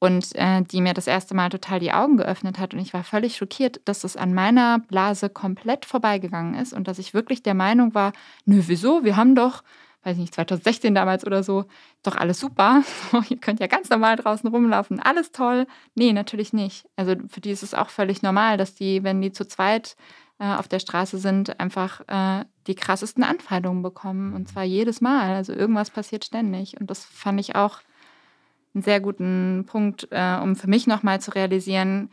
Und äh, die mir das erste Mal total die Augen geöffnet hat. Und ich war völlig schockiert, dass das an meiner Blase komplett vorbeigegangen ist und dass ich wirklich der Meinung war, nö, wieso? Wir haben doch weiß nicht, 2016 damals oder so, doch alles super. Ihr könnt ja ganz normal draußen rumlaufen, alles toll. Nee, natürlich nicht. Also für die ist es auch völlig normal, dass die, wenn die zu zweit äh, auf der Straße sind, einfach äh, die krassesten Anfeindungen bekommen. Und zwar jedes Mal. Also irgendwas passiert ständig. Und das fand ich auch einen sehr guten Punkt, äh, um für mich nochmal zu realisieren,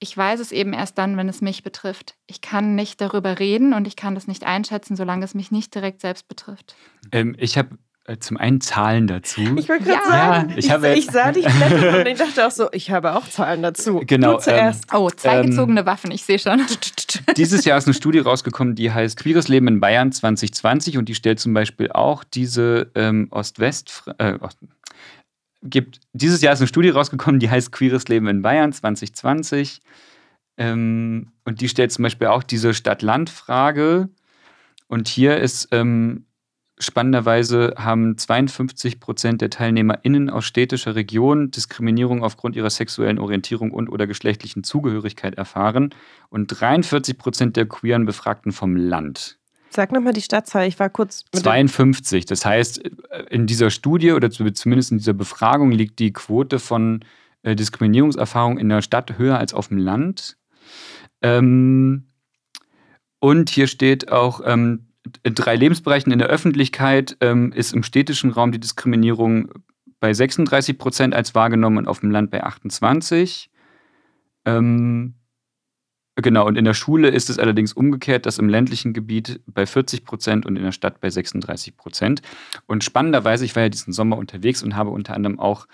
ich weiß es eben erst dann, wenn es mich betrifft. Ich kann nicht darüber reden und ich kann das nicht einschätzen, solange es mich nicht direkt selbst betrifft. Ähm, ich habe zum einen Zahlen dazu. Ich wollte gerade ja. sagen, ja, ich, ich, ich, sah dich blättern und ich dachte auch so, ich habe auch Zahlen dazu. Genau. Du zuerst. Ähm, oh, zwei ähm, gezogene Waffen, ich sehe schon. Dieses Jahr ist eine Studie rausgekommen, die heißt Queeres Leben in Bayern 2020 und die stellt zum Beispiel auch diese ähm, Ost-West, äh, gibt, dieses Jahr ist eine Studie rausgekommen, die heißt Queeres Leben in Bayern 2020. Ähm, und die stellt zum Beispiel auch diese Stadt-Land-Frage. Und hier ist ähm, spannenderweise haben 52 Prozent der TeilnehmerInnen aus städtischer Region Diskriminierung aufgrund ihrer sexuellen Orientierung und oder geschlechtlichen Zugehörigkeit erfahren und 43 Prozent der queeren Befragten vom Land. Sag nochmal die Stadtzahl, ich war kurz. 52. Das heißt, in dieser Studie oder zumindest in dieser Befragung liegt die Quote von äh, Diskriminierungserfahrung in der Stadt höher als auf dem Land. Ähm, und hier steht auch, ähm, drei Lebensbereichen in der Öffentlichkeit ähm, ist im städtischen Raum die Diskriminierung bei 36 Prozent als wahrgenommen und auf dem Land bei 28. Ähm, Genau, und in der Schule ist es allerdings umgekehrt, dass im ländlichen Gebiet bei 40 Prozent und in der Stadt bei 36 Prozent. Und spannenderweise, ich war ja diesen Sommer unterwegs und habe unter anderem auch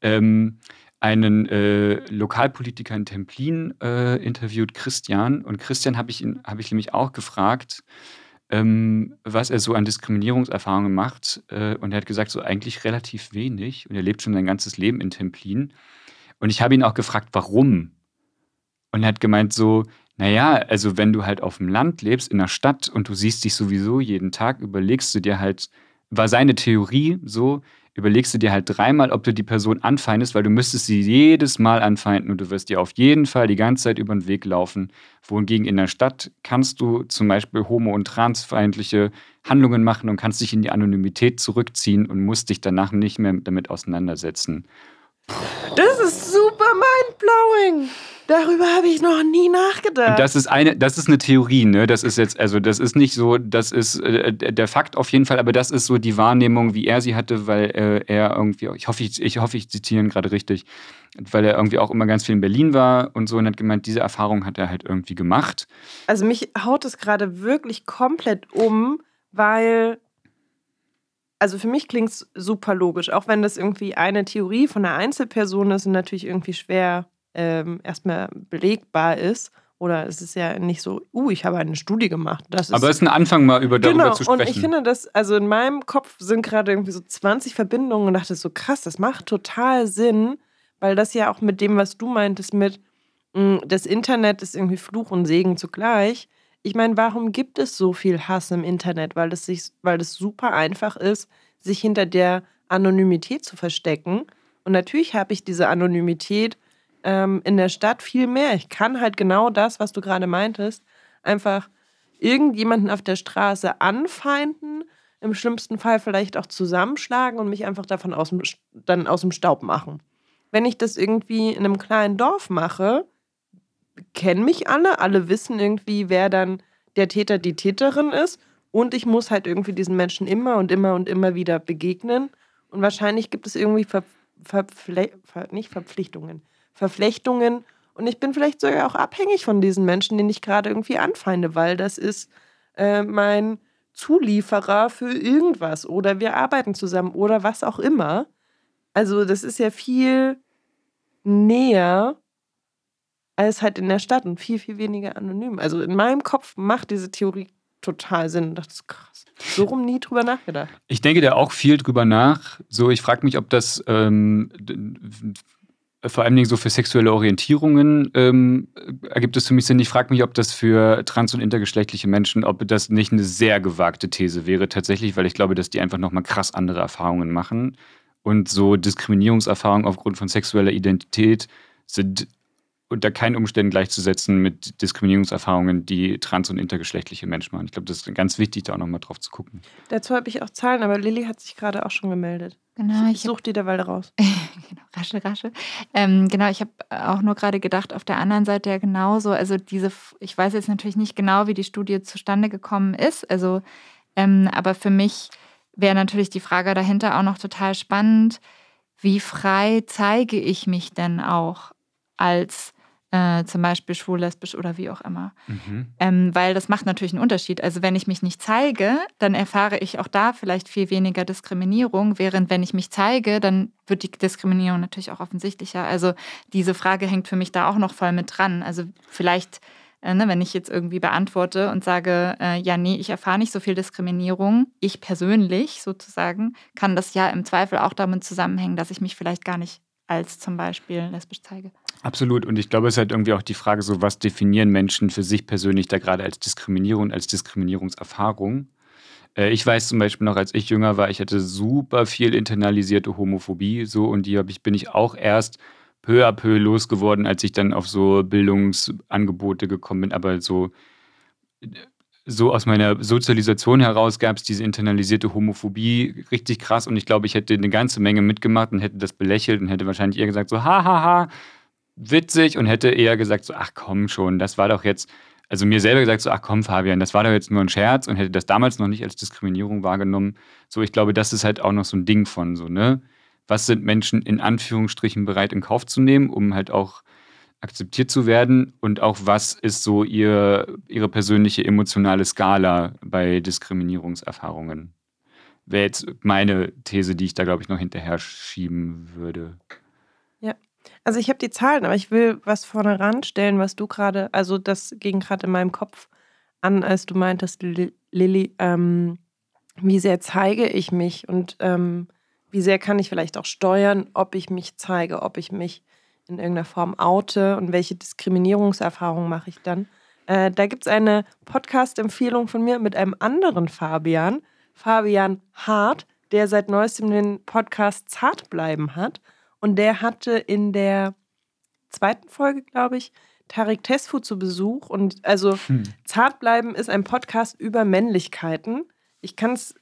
ähm, einen äh, Lokalpolitiker in Templin äh, interviewt, Christian. Und Christian habe ich, hab ich nämlich auch gefragt, ähm, was er so an Diskriminierungserfahrungen macht. Äh, und er hat gesagt, so eigentlich relativ wenig. Und er lebt schon sein ganzes Leben in Templin. Und ich habe ihn auch gefragt, warum? Und er hat gemeint so, naja, also wenn du halt auf dem Land lebst, in der Stadt und du siehst dich sowieso jeden Tag, überlegst du dir halt, war seine Theorie so, überlegst du dir halt dreimal, ob du die Person anfeindest, weil du müsstest sie jedes Mal anfeinden und du wirst dir auf jeden Fall die ganze Zeit über den Weg laufen. Wohingegen in der Stadt kannst du zum Beispiel homo- und transfeindliche Handlungen machen und kannst dich in die Anonymität zurückziehen und musst dich danach nicht mehr damit auseinandersetzen. Das ist super mindblowing. Darüber habe ich noch nie nachgedacht. Und das ist eine, das ist eine Theorie, ne? Das ist jetzt, also das ist nicht so, das ist äh, der Fakt auf jeden Fall, aber das ist so die Wahrnehmung, wie er sie hatte, weil äh, er irgendwie, ich hoffe, ich, ich hoffe, ich zitiere ihn gerade richtig, weil er irgendwie auch immer ganz viel in Berlin war und so und hat gemeint, diese Erfahrung hat er halt irgendwie gemacht. Also mich haut es gerade wirklich komplett um, weil also für mich klingt es super logisch, auch wenn das irgendwie eine Theorie von einer Einzelperson ist und natürlich irgendwie schwer ähm, erstmal belegbar ist. Oder es ist ja nicht so, uh, ich habe eine Studie gemacht. Das Aber es ist ein Anfang mal über darüber genau, zu sprechen. Und ich finde das, also in meinem Kopf sind gerade irgendwie so 20 Verbindungen und dachte so, krass, das macht total Sinn, weil das ja auch mit dem, was du meintest, mit mh, hm, das Internet ist irgendwie Fluch und Segen zugleich. Ich meine, warum gibt es so viel Hass im Internet? Weil es sich, weil es super einfach ist, sich hinter der Anonymität zu verstecken. Und natürlich habe ich diese Anonymität ähm, in der Stadt viel mehr. Ich kann halt genau das, was du gerade meintest, einfach irgendjemanden auf der Straße anfeinden, im schlimmsten Fall vielleicht auch zusammenschlagen und mich einfach davon aus dem, dann aus dem Staub machen. Wenn ich das irgendwie in einem kleinen Dorf mache, kennen mich alle, alle wissen irgendwie, wer dann der Täter, die Täterin ist. Und ich muss halt irgendwie diesen Menschen immer und immer und immer wieder begegnen. Und wahrscheinlich gibt es irgendwie Ver Verfle Ver nicht Verpflichtungen, Verflechtungen. Und ich bin vielleicht sogar auch abhängig von diesen Menschen, den ich gerade irgendwie anfeinde, weil das ist äh, mein Zulieferer für irgendwas oder wir arbeiten zusammen oder was auch immer. Also das ist ja viel näher als halt in der Stadt und viel, viel weniger anonym. Also in meinem Kopf macht diese Theorie total Sinn. Das ist krass. So rum nie drüber nachgedacht. Ich denke da auch viel drüber nach. So, ich frage mich, ob das ähm, vor allen Dingen so für sexuelle Orientierungen ähm, ergibt es für mich Sinn. Ich frage mich, ob das für trans- und intergeschlechtliche Menschen, ob das nicht eine sehr gewagte These wäre, tatsächlich, weil ich glaube, dass die einfach nochmal krass andere Erfahrungen machen. Und so Diskriminierungserfahrungen aufgrund von sexueller Identität sind unter keinen Umständen gleichzusetzen mit Diskriminierungserfahrungen, die trans- und intergeschlechtliche Menschen machen. Ich glaube, das ist ganz wichtig, da auch nochmal drauf zu gucken. Dazu habe ich auch Zahlen, aber Lilly hat sich gerade auch schon gemeldet. Genau, ich suche die derweil raus. genau, rasche, rasche. Ähm, genau, ich habe auch nur gerade gedacht, auf der anderen Seite ja genauso. Also diese, ich weiß jetzt natürlich nicht genau, wie die Studie zustande gekommen ist. Also, ähm, aber für mich wäre natürlich die Frage dahinter auch noch total spannend. Wie frei zeige ich mich denn auch als äh, zum Beispiel schwul, lesbisch oder wie auch immer. Mhm. Ähm, weil das macht natürlich einen Unterschied. Also wenn ich mich nicht zeige, dann erfahre ich auch da vielleicht viel weniger Diskriminierung, während wenn ich mich zeige, dann wird die Diskriminierung natürlich auch offensichtlicher. Also diese Frage hängt für mich da auch noch voll mit dran. Also vielleicht, äh, ne, wenn ich jetzt irgendwie beantworte und sage, äh, ja, nee, ich erfahre nicht so viel Diskriminierung, ich persönlich sozusagen, kann das ja im Zweifel auch damit zusammenhängen, dass ich mich vielleicht gar nicht als zum Beispiel lesbisch zeige. Absolut. Und ich glaube, es ist halt irgendwie auch die Frage, so was definieren Menschen für sich persönlich da gerade als Diskriminierung, als Diskriminierungserfahrung. Äh, ich weiß zum Beispiel noch, als ich jünger war, ich hatte super viel internalisierte Homophobie, so und die ich, bin ich auch erst peu à peu losgeworden, als ich dann auf so Bildungsangebote gekommen bin. Aber so, so aus meiner Sozialisation heraus gab es diese internalisierte Homophobie richtig krass und ich glaube, ich hätte eine ganze Menge mitgemacht und hätte das belächelt und hätte wahrscheinlich eher gesagt so, hahaha, ha, ha, witzig und hätte eher gesagt, so, ach komm schon, das war doch jetzt, also mir selber gesagt, so, ach komm, Fabian, das war doch jetzt nur ein Scherz und hätte das damals noch nicht als Diskriminierung wahrgenommen. So, ich glaube, das ist halt auch noch so ein Ding von so, ne? Was sind Menschen in Anführungsstrichen bereit in Kauf zu nehmen, um halt auch akzeptiert zu werden? Und auch was ist so ihr, ihre persönliche emotionale Skala bei Diskriminierungserfahrungen? Wäre jetzt meine These, die ich da, glaube ich, noch hinterher schieben würde. Also ich habe die Zahlen, aber ich will was vorne ranstellen, was du gerade, also das ging gerade in meinem Kopf an, als du meintest, Lilly, ähm, wie sehr zeige ich mich und ähm, wie sehr kann ich vielleicht auch steuern, ob ich mich zeige, ob ich mich in irgendeiner Form oute und welche Diskriminierungserfahrungen mache ich dann. Äh, da gibt es eine Podcast-Empfehlung von mir mit einem anderen Fabian, Fabian Hart, der seit neuestem den Podcast Zart bleiben hat. Und der hatte in der zweiten Folge, glaube ich, Tarek Tesfu zu Besuch. Und also hm. Zartbleiben ist ein Podcast über Männlichkeiten. Ich kann es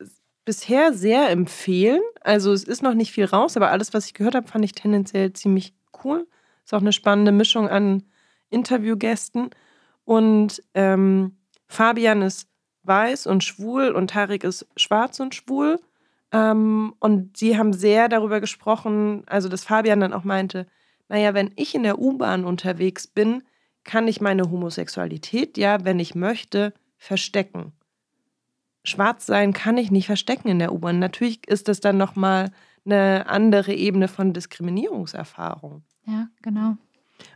bisher sehr empfehlen. Also es ist noch nicht viel raus, aber alles, was ich gehört habe, fand ich tendenziell ziemlich cool. Ist auch eine spannende Mischung an Interviewgästen. Und ähm, Fabian ist weiß und schwul und Tarek ist schwarz und schwul. Ähm, und sie haben sehr darüber gesprochen, also dass Fabian dann auch meinte, naja, wenn ich in der U-Bahn unterwegs bin, kann ich meine Homosexualität ja, wenn ich möchte, verstecken. Schwarz sein kann ich nicht verstecken in der U-Bahn. Natürlich ist das dann nochmal eine andere Ebene von Diskriminierungserfahrung. Ja, genau.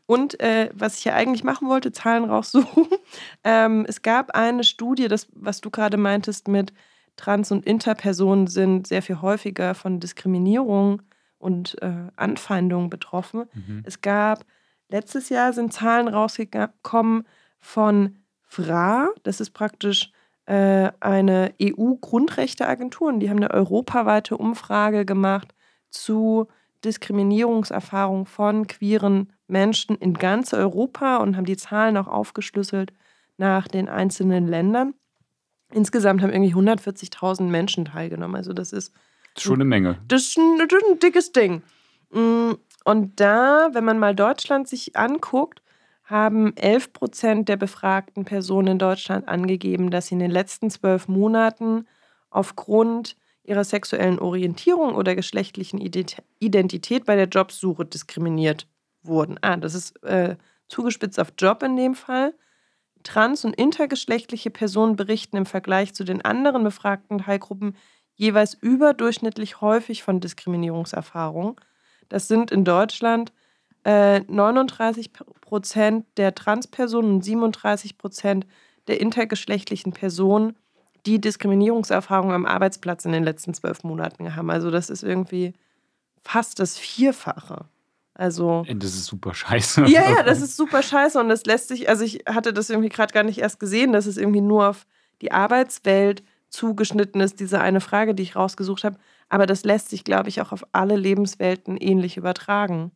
Und äh, was ich ja eigentlich machen wollte, Zahlen raussuchen. ähm, es gab eine Studie, das, was du gerade meintest, mit Trans- und Interpersonen sind sehr viel häufiger von Diskriminierung und äh, Anfeindungen betroffen. Mhm. Es gab, letztes Jahr sind Zahlen rausgekommen von FRA, das ist praktisch äh, eine EU-Grundrechteagentur und die haben eine europaweite Umfrage gemacht zu Diskriminierungserfahrungen von queeren Menschen in ganz Europa und haben die Zahlen auch aufgeschlüsselt nach den einzelnen Ländern. Insgesamt haben irgendwie 140.000 Menschen teilgenommen. Also das ist schon eine Menge. Das ist ein, das ist ein dickes Ding. Mm, und da, wenn man mal Deutschland sich anguckt, haben 11 Prozent der befragten Personen in Deutschland angegeben, dass sie in den letzten zwölf Monaten aufgrund ihrer sexuellen Orientierung oder geschlechtlichen Identität bei der Jobsuche diskriminiert wurden. Ah, das ist äh, zugespitzt auf Job in dem Fall. Trans- und intergeschlechtliche Personen berichten im Vergleich zu den anderen befragten Teilgruppen jeweils überdurchschnittlich häufig von Diskriminierungserfahrungen. Das sind in Deutschland äh, 39 Prozent der Transpersonen und 37 Prozent der intergeschlechtlichen Personen, die Diskriminierungserfahrungen am Arbeitsplatz in den letzten zwölf Monaten haben. Also das ist irgendwie fast das Vierfache. Also. Das ist super scheiße. Ja, ja, das ist super scheiße. Und das lässt sich, also ich hatte das irgendwie gerade gar nicht erst gesehen, dass es irgendwie nur auf die Arbeitswelt zugeschnitten ist, diese eine Frage, die ich rausgesucht habe. Aber das lässt sich, glaube ich, auch auf alle Lebenswelten ähnlich übertragen.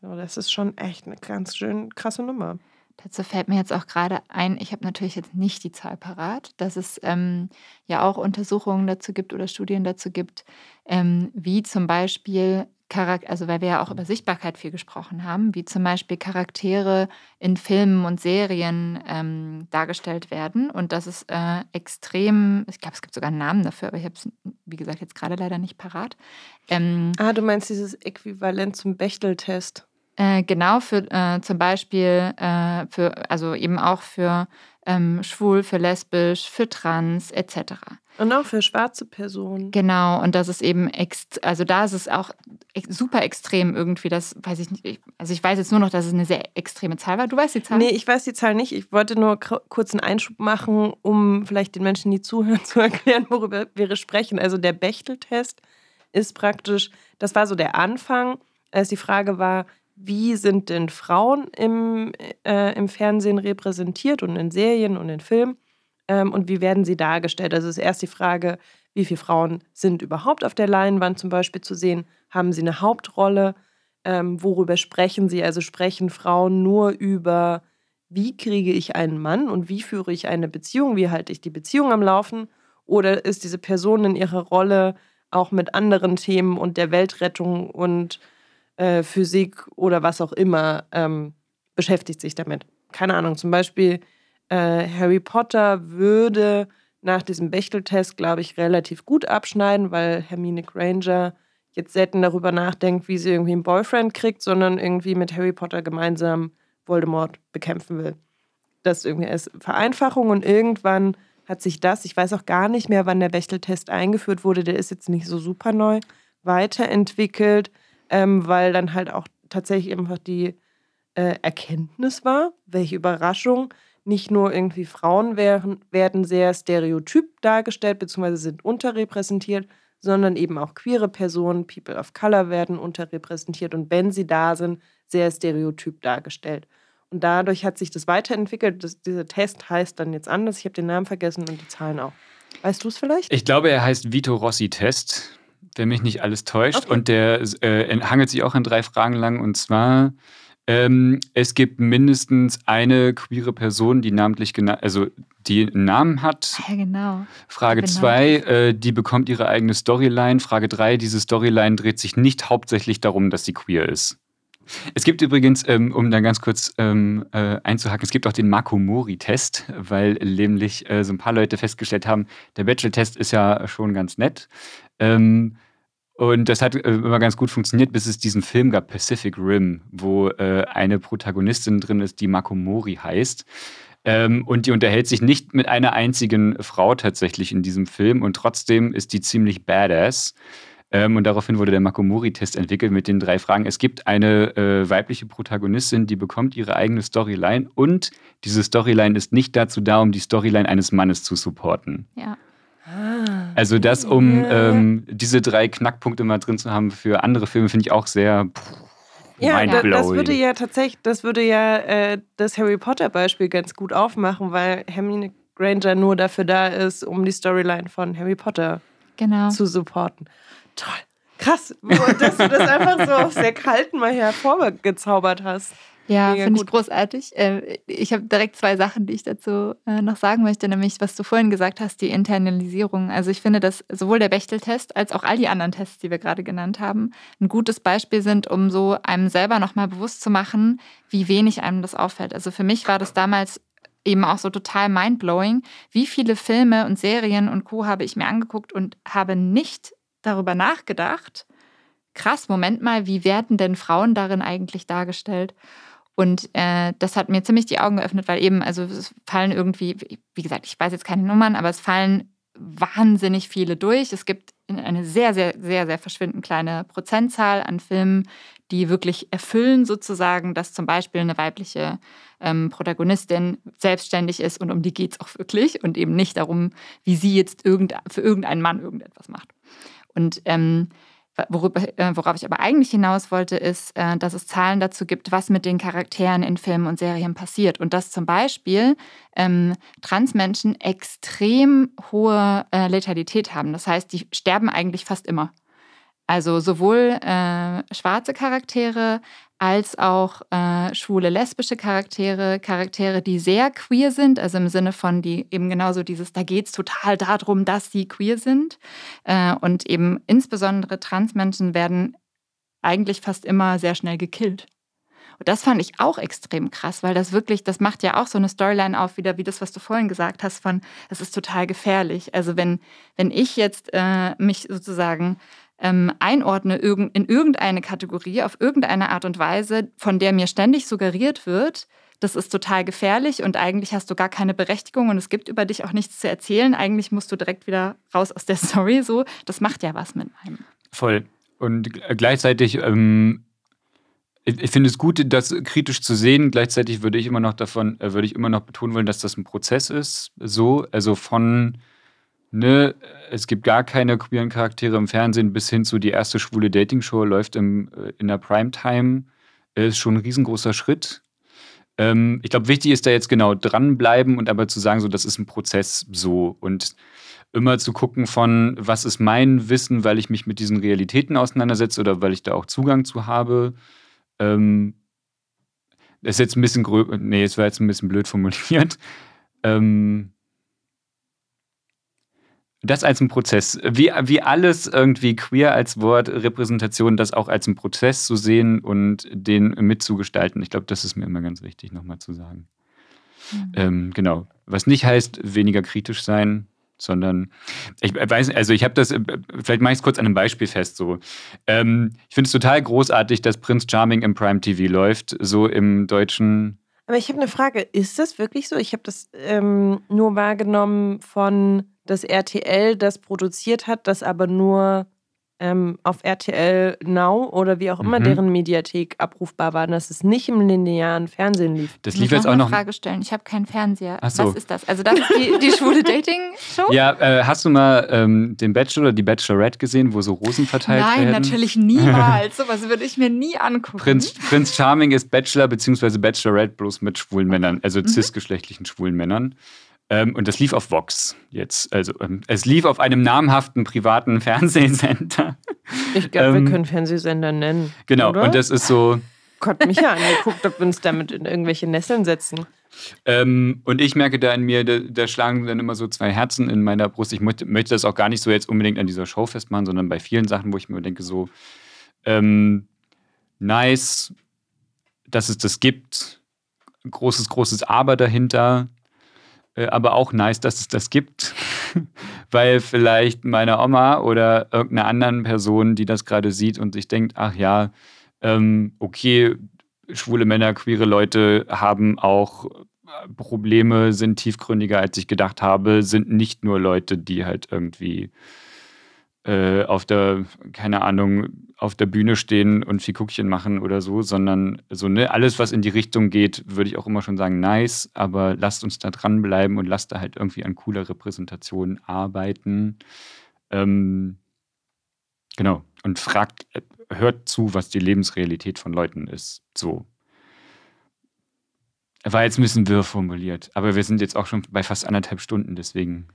So, das ist schon echt eine ganz schön krasse Nummer. Dazu fällt mir jetzt auch gerade ein, ich habe natürlich jetzt nicht die Zahl parat, dass es ähm, ja auch Untersuchungen dazu gibt oder Studien dazu gibt, ähm, wie zum Beispiel Charakter, also weil wir ja auch über Sichtbarkeit viel gesprochen haben, wie zum Beispiel Charaktere in Filmen und Serien ähm, dargestellt werden. Und das ist äh, extrem, ich glaube, es gibt sogar einen Namen dafür, aber ich habe es, wie gesagt, jetzt gerade leider nicht parat. Ähm, ah, du meinst dieses Äquivalent zum Bechteltest? Äh, genau, für äh, zum Beispiel, äh, für, also eben auch für ähm, schwul, für lesbisch, für trans etc. Und auch für schwarze Personen. Genau, und das ist eben, also da ist es auch super extrem irgendwie, das weiß ich nicht, also ich weiß jetzt nur noch, dass es eine sehr extreme Zahl war. Du weißt die Zahl? Nee, ich weiß die Zahl nicht. Ich wollte nur kurz einen Einschub machen, um vielleicht den Menschen, die zuhören, zu erklären, worüber wir sprechen. Also der Bechteltest ist praktisch, das war so der Anfang, als die Frage war, wie sind denn Frauen im, äh, im Fernsehen repräsentiert und in Serien und in Filmen ähm, und wie werden sie dargestellt? Also ist erst die Frage, wie viele Frauen sind überhaupt auf der Leinwand zum Beispiel zu sehen? Haben sie eine Hauptrolle? Ähm, worüber sprechen sie? Also sprechen Frauen nur über, wie kriege ich einen Mann und wie führe ich eine Beziehung? Wie halte ich die Beziehung am Laufen? Oder ist diese Person in ihrer Rolle auch mit anderen Themen und der Weltrettung und äh, Physik oder was auch immer ähm, beschäftigt sich damit. Keine Ahnung, zum Beispiel äh, Harry Potter würde nach diesem Bechteltest, glaube ich, relativ gut abschneiden, weil Hermine Granger jetzt selten darüber nachdenkt, wie sie irgendwie einen Boyfriend kriegt, sondern irgendwie mit Harry Potter gemeinsam Voldemort bekämpfen will. Das irgendwie als Vereinfachung und irgendwann hat sich das, ich weiß auch gar nicht mehr, wann der Bechteltest eingeführt wurde, der ist jetzt nicht so super neu, weiterentwickelt ähm, weil dann halt auch tatsächlich einfach die äh, Erkenntnis war, welche Überraschung, nicht nur irgendwie Frauen werden, werden sehr stereotyp dargestellt, beziehungsweise sind unterrepräsentiert, sondern eben auch queere Personen, People of Color werden unterrepräsentiert und wenn sie da sind, sehr stereotyp dargestellt. Und dadurch hat sich das weiterentwickelt. Das, dieser Test heißt dann jetzt anders. Ich habe den Namen vergessen und die Zahlen auch. Weißt du es vielleicht? Ich glaube, er heißt Vito Rossi Test wenn mich nicht alles täuscht. Okay. Und der äh, hangelt sich auch in drei Fragen lang. Und zwar, ähm, es gibt mindestens eine queere Person, die namentlich genannt, also die einen Namen hat. Ja, genau. Frage genau. zwei, äh, die bekommt ihre eigene Storyline. Frage drei, diese Storyline dreht sich nicht hauptsächlich darum, dass sie queer ist. Es gibt übrigens, ähm, um dann ganz kurz ähm, äh, einzuhaken, es gibt auch den Makomori-Test, weil nämlich äh, so ein paar Leute festgestellt haben, der Bachelor-Test ist ja schon ganz nett. Ähm, und das hat äh, immer ganz gut funktioniert, bis es diesen Film gab, Pacific Rim, wo eine Protagonistin drin ist, die Makomori heißt. Und die unterhält sich nicht mit einer einzigen Frau tatsächlich in diesem Film und trotzdem ist die ziemlich badass. Ähm, und daraufhin wurde der Makomori-Test entwickelt mit den drei Fragen. Es gibt eine äh, weibliche Protagonistin, die bekommt ihre eigene Storyline und diese Storyline ist nicht dazu da, um die Storyline eines Mannes zu supporten. Ja. Ah. Also das, um ähm, diese drei Knackpunkte mal drin zu haben für andere Filme, finde ich auch sehr pff, ja, das würde ja tatsächlich, das würde ja äh, das Harry Potter Beispiel ganz gut aufmachen, weil Hermine Granger nur dafür da ist, um die Storyline von Harry Potter genau. zu supporten. Toll. Krass, dass du das einfach so auf sehr kalten mal hervorgezaubert hast. Ja, finde ich großartig. Äh, ich habe direkt zwei Sachen, die ich dazu äh, noch sagen möchte, nämlich was du vorhin gesagt hast, die Internalisierung. Also ich finde, dass sowohl der Bechteltest als auch all die anderen Tests, die wir gerade genannt haben, ein gutes Beispiel sind, um so einem selber nochmal bewusst zu machen, wie wenig einem das auffällt. Also für mich war das damals eben auch so total mindblowing. Wie viele Filme und Serien und Co. habe ich mir angeguckt und habe nicht darüber nachgedacht, krass, Moment mal, wie werden denn Frauen darin eigentlich dargestellt? Und äh, das hat mir ziemlich die Augen geöffnet, weil eben, also es fallen irgendwie, wie gesagt, ich weiß jetzt keine Nummern, aber es fallen wahnsinnig viele durch. Es gibt eine sehr, sehr, sehr, sehr verschwindend kleine Prozentzahl an Filmen, die wirklich erfüllen, sozusagen, dass zum Beispiel eine weibliche ähm, Protagonistin selbstständig ist und um die geht es auch wirklich und eben nicht darum, wie sie jetzt irgend, für irgendeinen Mann irgendetwas macht. Und ähm, Worüber, äh, worauf ich aber eigentlich hinaus wollte, ist, äh, dass es Zahlen dazu gibt, was mit den Charakteren in Filmen und Serien passiert. Und dass zum Beispiel ähm, Transmenschen extrem hohe äh, Letalität haben. Das heißt, die sterben eigentlich fast immer. Also sowohl äh, schwarze Charaktere als auch äh, schwule, lesbische Charaktere, Charaktere, die sehr queer sind, also im Sinne von, die eben genauso dieses, da geht es total darum, dass sie queer sind. Äh, und eben insbesondere Transmenschen werden eigentlich fast immer sehr schnell gekillt. Und das fand ich auch extrem krass, weil das wirklich, das macht ja auch so eine Storyline auf, wieder wie das, was du vorhin gesagt hast, von, es ist total gefährlich. Also wenn, wenn ich jetzt äh, mich sozusagen ähm, einordne in irgendeine Kategorie, auf irgendeine Art und Weise, von der mir ständig suggeriert wird, das ist total gefährlich und eigentlich hast du gar keine Berechtigung und es gibt über dich auch nichts zu erzählen. Eigentlich musst du direkt wieder raus aus der Story. So, das macht ja was mit einem. Voll. Und gleichzeitig, ähm, ich, finde es gut, das kritisch zu sehen. Gleichzeitig würde ich immer noch davon, äh, würde ich immer noch betonen wollen, dass das ein Prozess ist. So, also von ne, es gibt gar keine queeren Charaktere im Fernsehen, bis hin zu die erste schwule Dating-Show läuft im, äh, in der Primetime, ist schon ein riesengroßer Schritt. Ähm, ich glaube, wichtig ist da jetzt genau dranbleiben und aber zu sagen, so, das ist ein Prozess so und immer zu gucken von, was ist mein Wissen, weil ich mich mit diesen Realitäten auseinandersetze oder weil ich da auch Zugang zu habe. Ähm, das ist jetzt ein bisschen gröb, nee, es war jetzt ein bisschen blöd formuliert. Ähm, das als ein Prozess. Wie, wie alles irgendwie queer als Wort, Repräsentation, das auch als ein Prozess zu sehen und den mitzugestalten. Ich glaube, das ist mir immer ganz wichtig, nochmal zu sagen. Mhm. Ähm, genau. Was nicht heißt, weniger kritisch sein, sondern ich weiß, also ich habe das, vielleicht mache ich es kurz an einem Beispiel fest. So, ähm, ich finde es total großartig, dass Prince Charming im Prime TV läuft, so im deutschen. Aber ich habe eine Frage: Ist das wirklich so? Ich habe das ähm, nur wahrgenommen von dass RTL das produziert hat, das aber nur ähm, auf RTL Now oder wie auch immer mhm. deren Mediathek abrufbar war, dass es nicht im linearen Fernsehen lief. Das lief jetzt auch noch. Frage stellen. Ich habe keinen Fernseher. So. Was ist das? Also das ist die, die schwule Dating-Show? Ja, äh, hast du mal ähm, den Bachelor oder die Bachelorette gesehen, wo so Rosen verteilt Nein, werden? Nein, natürlich niemals. Sowas würde ich mir nie angucken. Prinz, Prinz Charming ist Bachelor bzw. Bachelorette bloß mit schwulen Männern, also mhm. cisgeschlechtlichen schwulen Männern. Ähm, und das lief auf Vox jetzt. Also ähm, es lief auf einem namhaften privaten Fernsehsender. Ich glaube, ähm, wir können Fernsehsender nennen. Genau, oder? und das ist so. Gott, mich ja angeguckt, ob wir uns damit in irgendwelche Nesseln setzen. Ähm, und ich merke da in mir, da, da, schlagen dann immer so zwei Herzen in meiner Brust. Ich möchte, möchte, das auch gar nicht so jetzt unbedingt an dieser Show festmachen, sondern bei vielen Sachen, wo ich mir denke, so ähm, nice, dass es das gibt. Großes, großes Aber dahinter. Äh, aber auch nice, dass es das gibt, weil vielleicht meine Oma oder irgendeine anderen Person, die das gerade sieht und sich denkt, ach ja, ähm, okay, schwule Männer, queere Leute haben auch äh, Probleme, sind tiefgründiger, als ich gedacht habe, sind nicht nur Leute, die halt irgendwie äh, auf der, keine Ahnung, auf der Bühne stehen und Figuckchen machen oder so, sondern so, ne, alles, was in die Richtung geht, würde ich auch immer schon sagen, nice, aber lasst uns da dranbleiben und lasst da halt irgendwie an cooler Repräsentation arbeiten. Ähm, genau. Und fragt, hört zu, was die Lebensrealität von Leuten ist. So. War jetzt ein bisschen wirr formuliert, aber wir sind jetzt auch schon bei fast anderthalb Stunden, deswegen.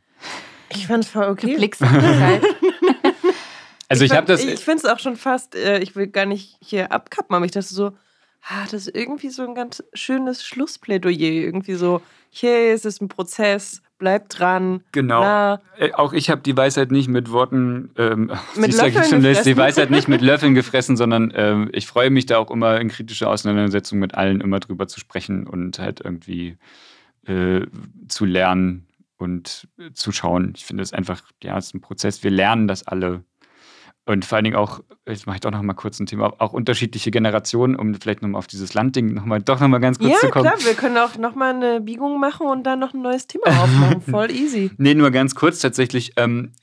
Ich fand es voll okay. Du blickst Also ich, ich habe das. Ich finde es auch schon fast, äh, ich will gar nicht hier abkappen, aber ich dachte so, ah, das ist irgendwie so ein ganz schönes Schlussplädoyer. Irgendwie so, hier ist es ein Prozess, bleib dran. Genau. Na. Äh, auch ich habe die Weisheit nicht mit Worten, ähm, mit Löffeln gefressen. die Weisheit nicht mit Löffeln gefressen, sondern ähm, ich freue mich da auch immer in kritischer Auseinandersetzung mit allen immer drüber zu sprechen und halt irgendwie äh, zu lernen und äh, zu schauen. Ich finde es einfach, ja, es ist ein Prozess. Wir lernen das alle. Und vor allen Dingen auch, jetzt mache ich doch noch mal kurz ein Thema, auch unterschiedliche Generationen, um vielleicht nochmal auf dieses Landding noch mal, doch nochmal ganz kurz ja, zu kommen. Ja, klar, wir können auch nochmal eine Biegung machen und dann noch ein neues Thema aufmachen. Voll easy. Nee, nur ganz kurz tatsächlich. Ähm,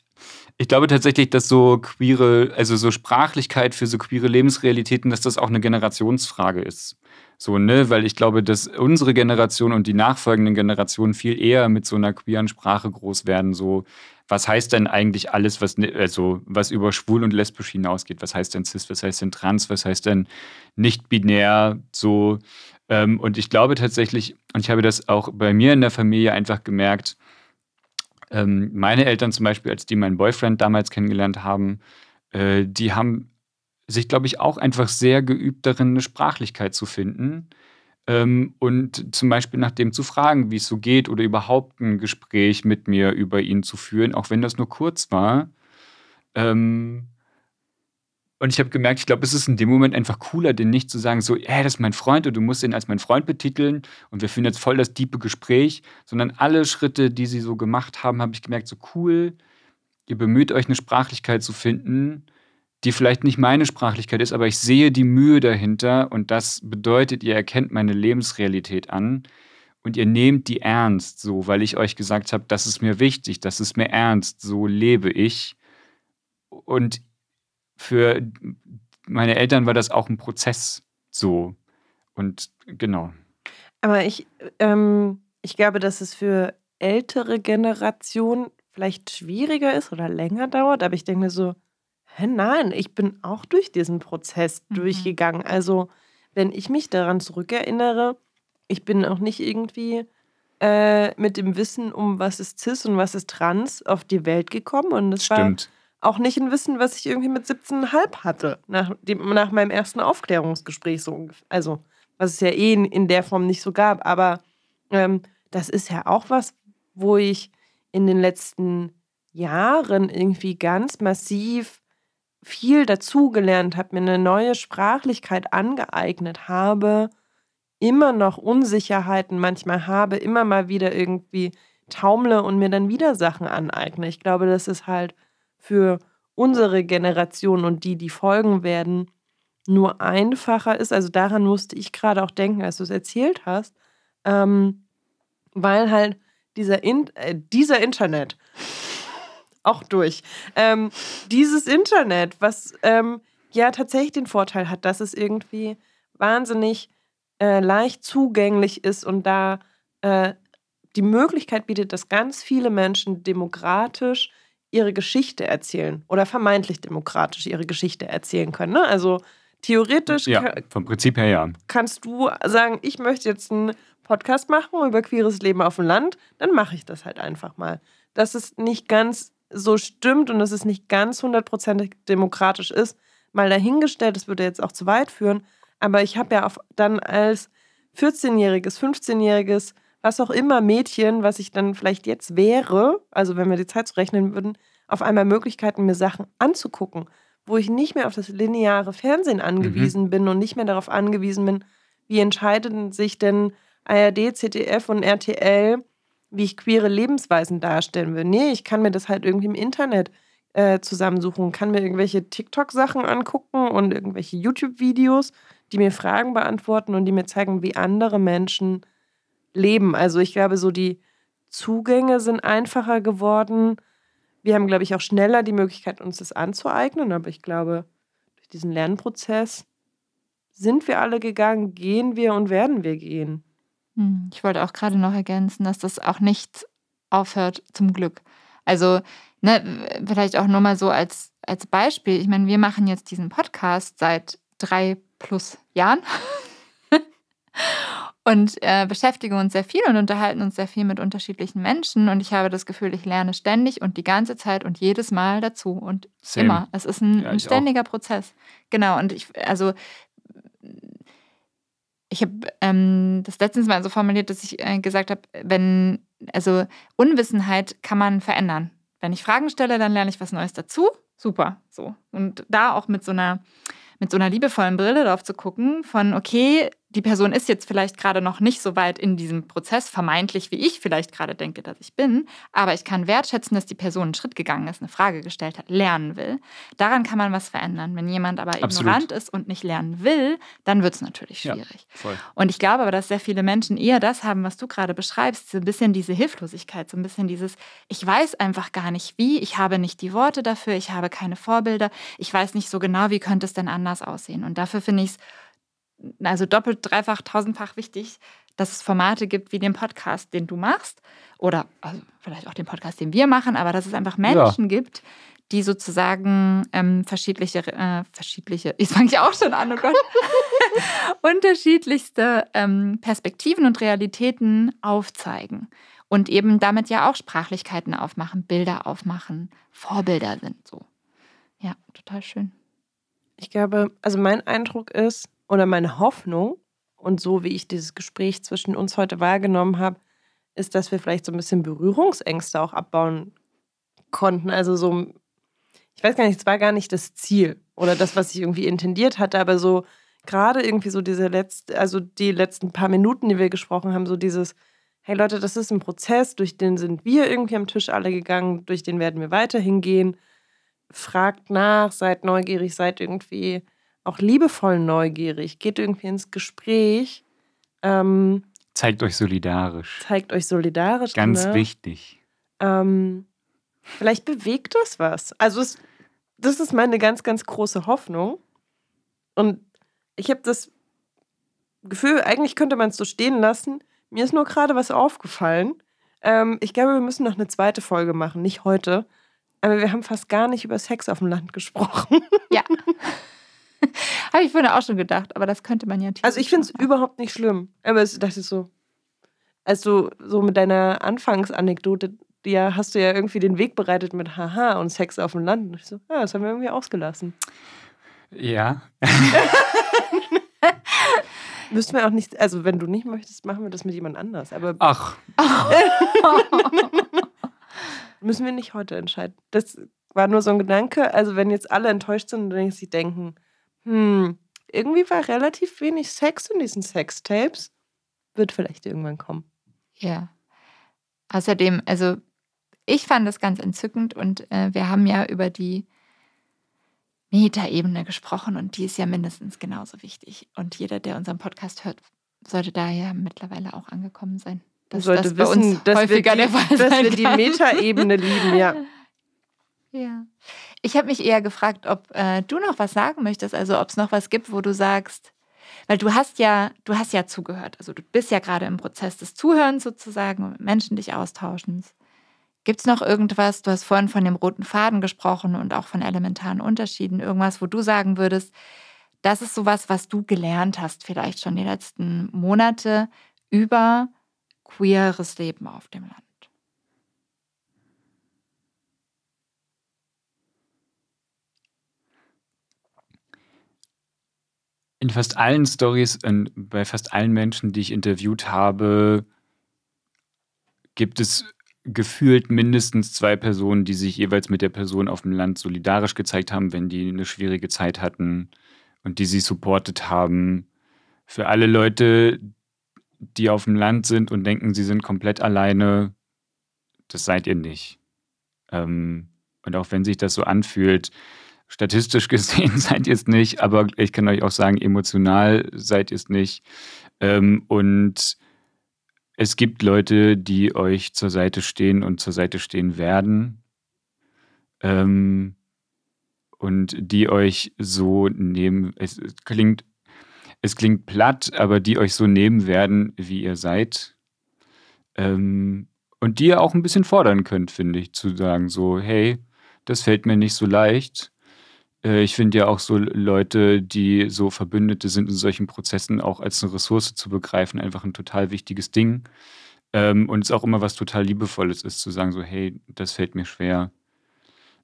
ich glaube tatsächlich, dass so queere, also so Sprachlichkeit für so queere Lebensrealitäten, dass das auch eine Generationsfrage ist. So, ne, weil ich glaube, dass unsere Generation und die nachfolgenden Generationen viel eher mit so einer queeren Sprache groß werden. So, was heißt denn eigentlich alles, was, also, was über schwul und lesbisch hinausgeht? Was heißt denn cis? Was heißt denn trans? Was heißt denn nicht binär? So, ähm, und ich glaube tatsächlich, und ich habe das auch bei mir in der Familie einfach gemerkt, ähm, meine Eltern zum Beispiel, als die meinen Boyfriend damals kennengelernt haben, äh, die haben sich, glaube ich, auch einfach sehr geübt darin, eine Sprachlichkeit zu finden. Ähm, und zum Beispiel nach dem zu fragen, wie es so geht oder überhaupt ein Gespräch mit mir über ihn zu führen, auch wenn das nur kurz war. Ähm, und ich habe gemerkt, ich glaube, es ist in dem Moment einfach cooler, den nicht zu sagen, so, hey, das ist mein Freund und du musst ihn als mein Freund betiteln und wir führen jetzt voll das diepe Gespräch, sondern alle Schritte, die sie so gemacht haben, habe ich gemerkt, so cool, ihr bemüht euch eine Sprachlichkeit zu finden, die vielleicht nicht meine Sprachlichkeit ist, aber ich sehe die Mühe dahinter und das bedeutet, ihr erkennt meine Lebensrealität an und ihr nehmt die ernst, so, weil ich euch gesagt habe, das ist mir wichtig, das ist mir ernst, so lebe ich. Und für meine Eltern war das auch ein Prozess so. Und genau. Aber ich, ähm, ich glaube, dass es für ältere Generationen vielleicht schwieriger ist oder länger dauert. Aber ich denke so, hä, nein, ich bin auch durch diesen Prozess mhm. durchgegangen. Also, wenn ich mich daran zurückerinnere, ich bin auch nicht irgendwie äh, mit dem Wissen um was ist cis und was ist trans auf die Welt gekommen. Und es Stimmt. war auch nicht ein Wissen, was ich irgendwie mit 17,5 hatte, nach, dem, nach meinem ersten Aufklärungsgespräch. So, also, was es ja eh in, in der Form nicht so gab. Aber ähm, das ist ja auch was, wo ich in den letzten Jahren irgendwie ganz massiv viel dazugelernt habe, mir eine neue Sprachlichkeit angeeignet habe, immer noch Unsicherheiten manchmal habe, immer mal wieder irgendwie taumle und mir dann wieder Sachen aneigne. Ich glaube, das ist halt für unsere Generation und die, die folgen werden, nur einfacher ist. Also daran musste ich gerade auch denken, als du es erzählt hast, ähm, weil halt dieser, In äh, dieser Internet auch durch. Ähm, dieses Internet, was ähm, ja tatsächlich den Vorteil hat, dass es irgendwie wahnsinnig äh, leicht zugänglich ist und da äh, die Möglichkeit bietet, dass ganz viele Menschen demokratisch ihre Geschichte erzählen oder vermeintlich demokratisch ihre Geschichte erzählen können. Ne? Also theoretisch ja, vom Prinzip her ja. kannst du sagen, ich möchte jetzt einen Podcast machen über queeres Leben auf dem Land, dann mache ich das halt einfach mal. Das ist nicht ganz so stimmt und dass es nicht ganz hundertprozentig demokratisch ist, mal dahingestellt, das würde jetzt auch zu weit führen. Aber ich habe ja dann als 14-jähriges, 15-jähriges, was auch immer Mädchen, was ich dann vielleicht jetzt wäre, also wenn wir die Zeit zurechnen würden, auf einmal Möglichkeiten, mir Sachen anzugucken, wo ich nicht mehr auf das lineare Fernsehen angewiesen mhm. bin und nicht mehr darauf angewiesen bin, wie entscheiden sich denn ARD, ZDF und RTL wie ich queere Lebensweisen darstellen will. Nee, ich kann mir das halt irgendwie im Internet äh, zusammensuchen, kann mir irgendwelche TikTok-Sachen angucken und irgendwelche YouTube-Videos, die mir Fragen beantworten und die mir zeigen, wie andere Menschen leben. Also ich glaube, so die Zugänge sind einfacher geworden. Wir haben, glaube ich, auch schneller die Möglichkeit, uns das anzueignen. Aber ich glaube, durch diesen Lernprozess sind wir alle gegangen, gehen wir und werden wir gehen. Hm, ich wollte auch gerade noch ergänzen, dass das auch nicht aufhört, zum Glück. Also, ne, vielleicht auch nur mal so als, als Beispiel. Ich meine, wir machen jetzt diesen Podcast seit drei plus Jahren und äh, beschäftigen uns sehr viel und unterhalten uns sehr viel mit unterschiedlichen Menschen. Und ich habe das Gefühl, ich lerne ständig und die ganze Zeit und jedes Mal dazu und Same. immer. Es ist ein, ja, ein ständiger auch. Prozess. Genau. Und ich, also ich habe ähm, das letztens mal so formuliert, dass ich äh, gesagt habe, wenn, also Unwissenheit kann man verändern. Wenn ich Fragen stelle, dann lerne ich was Neues dazu. Super, so. Und da auch mit so einer, mit so einer liebevollen Brille drauf zu gucken, von okay, die Person ist jetzt vielleicht gerade noch nicht so weit in diesem Prozess, vermeintlich, wie ich vielleicht gerade denke, dass ich bin, aber ich kann wertschätzen, dass die Person einen Schritt gegangen ist, eine Frage gestellt hat, lernen will. Daran kann man was verändern. Wenn jemand aber Absolut. ignorant ist und nicht lernen will, dann wird es natürlich Ja. schwierig. Voll. Und ich glaube aber, dass sehr viele Menschen eher das haben, was du gerade beschreibst, so ein bisschen diese Hilflosigkeit, so ein bisschen dieses, ich weiß einfach gar nicht wie, ich habe nicht die Worte dafür, ich habe keine Vorbilder, ich weiß nicht so genau, wie könnte es denn anders aussehen. Und dafür finde ich es also doppelt, dreifach, tausendfach wichtig, dass es Formate gibt wie den Podcast, den du machst, oder also vielleicht auch den Podcast, den wir machen, aber dass es einfach Menschen gibt, die sozusagen ähm, verschiedliche, äh, verschiedliche, jetzt fange ich auch schon an, oh Gott, unterschiedlichste ähm, Perspektiven und Realitäten aufzeigen und eben damit ja auch Sprachlichkeiten aufmachen, Bilder aufmachen, Vorbilder sind so. Ja, total schön. Ich glaube, also mein Eindruck ist, oder meine Hoffnung, und so wie ich dieses Gespräch zwischen uns heute wahrgenommen habe, ist, dass wir vielleicht so ein bisschen Berührungsängste auch abbauen konnten. Also so, ich weiß gar nicht, es war gar nicht das Ziel oder das, was ich irgendwie intendiert hatte, aber so gerade irgendwie so diese letzte, also die letzten paar Minuten, die wir gesprochen haben, so dieses, hey Leute, das ist ein Prozess, durch den sind wir irgendwie am Tisch alle gegangen, durch den werden wir weiterhin gehen. Fragt nach, seid neugierig, seid irgendwie auch liebevoll neugierig, geht irgendwie ins Gespräch, ähm, Zeigt euch solidarisch. zeigt euch solidarisch. Ganz ne? wichtig. Ähm, vielleicht bewegt das was. Also es, das ist meine ganz, ganz große Hoffnung. Und ich habe das Gefühl, eigentlich könnte man es so stehen lassen. Mir ist nur gerade was aufgefallen. Ähm, ich glaube, wir müssen noch eine zweite Folge machen, nicht heute. Aber wir haben fast gar nicht über Sex auf dem Land gesprochen. Ja. Habe ich vorhin auch schon gedacht, aber das könnte man ja Also ich finde es überhaupt nicht schlimm. Aber es dachte ich so, als du so mit deiner Anfangsanekdote, ja, hast du ja irgendwie den Weg bereitet mit Haha und Sex auf dem Land. Und ich so, ja, das haben wir irgendwie ausgelassen. Ja. Müssten wir auch nicht, also wenn du nicht möchtest, machen wir das mit jemand anders. Aber Ach, müssen wir nicht heute entscheiden. Das war nur so ein Gedanke. Also wenn jetzt alle enttäuscht sind und dann sich denken, hm, irgendwie war relativ wenig Sex in diesen Sextapes, wird vielleicht irgendwann kommen. Ja. Außerdem, also ich fand das ganz entzückend und äh, wir haben ja über die Metaebene gesprochen und die ist ja mindestens genauso wichtig. Und jeder, der unseren Podcast hört, sollte da ja mittlerweile auch angekommen sein. Dass sollte das bei wissen, uns dass häufiger wir die, der Fall dass sein wir die. Metaebene lieben, ja. Ja. Ich habe mich eher gefragt, ob äh, du noch was sagen möchtest, also ob es noch was gibt, wo du sagst, weil du hast ja, du hast ja zugehört, also du bist ja gerade im Prozess des Zuhörens sozusagen und mit Menschen dich austauschens. Gibt es noch irgendwas, du hast vorhin von dem roten Faden gesprochen und auch von elementaren Unterschieden, irgendwas, wo du sagen würdest, das ist sowas, was du gelernt hast, vielleicht schon die letzten Monate über queeres Leben auf dem Land? In fast allen Stories und bei fast allen Menschen, die ich interviewt habe, gibt es gefühlt mindestens zwei Personen, die sich jeweils mit der Person auf dem Land solidarisch gezeigt haben, wenn die eine schwierige Zeit hatten und die sie supportet haben. Für alle Leute, die auf dem Land sind und denken, sie sind komplett alleine, das seid ihr nicht. Ähm, und auch wenn sich das so anfühlt, statistisch gesehen seid ihr es nicht, aber ich kann euch auch sagen, emotional seid ihr es nicht. Ähm, und es gibt Leute, die euch zur Seite stehen und zur Seite stehen werden. Ähm, und die euch so nehmen, es, es klingt, es klingt platt, aber die euch so nehmen werden, wie ihr seid. Ähm, und die ihr auch ein bisschen fordern könnt, finde ich, zu sagen, so, hey, das fällt mir nicht so leicht. Äh, Ich finde ja auch so Leute, die so Verbündete sind in solchen Prozessen, auch als eine Ressource zu begreifen, einfach ein total wichtiges Ding. Ähm, und es auch immer was total Liebevolles ist, zu sagen, so, hey, das fällt mir schwer.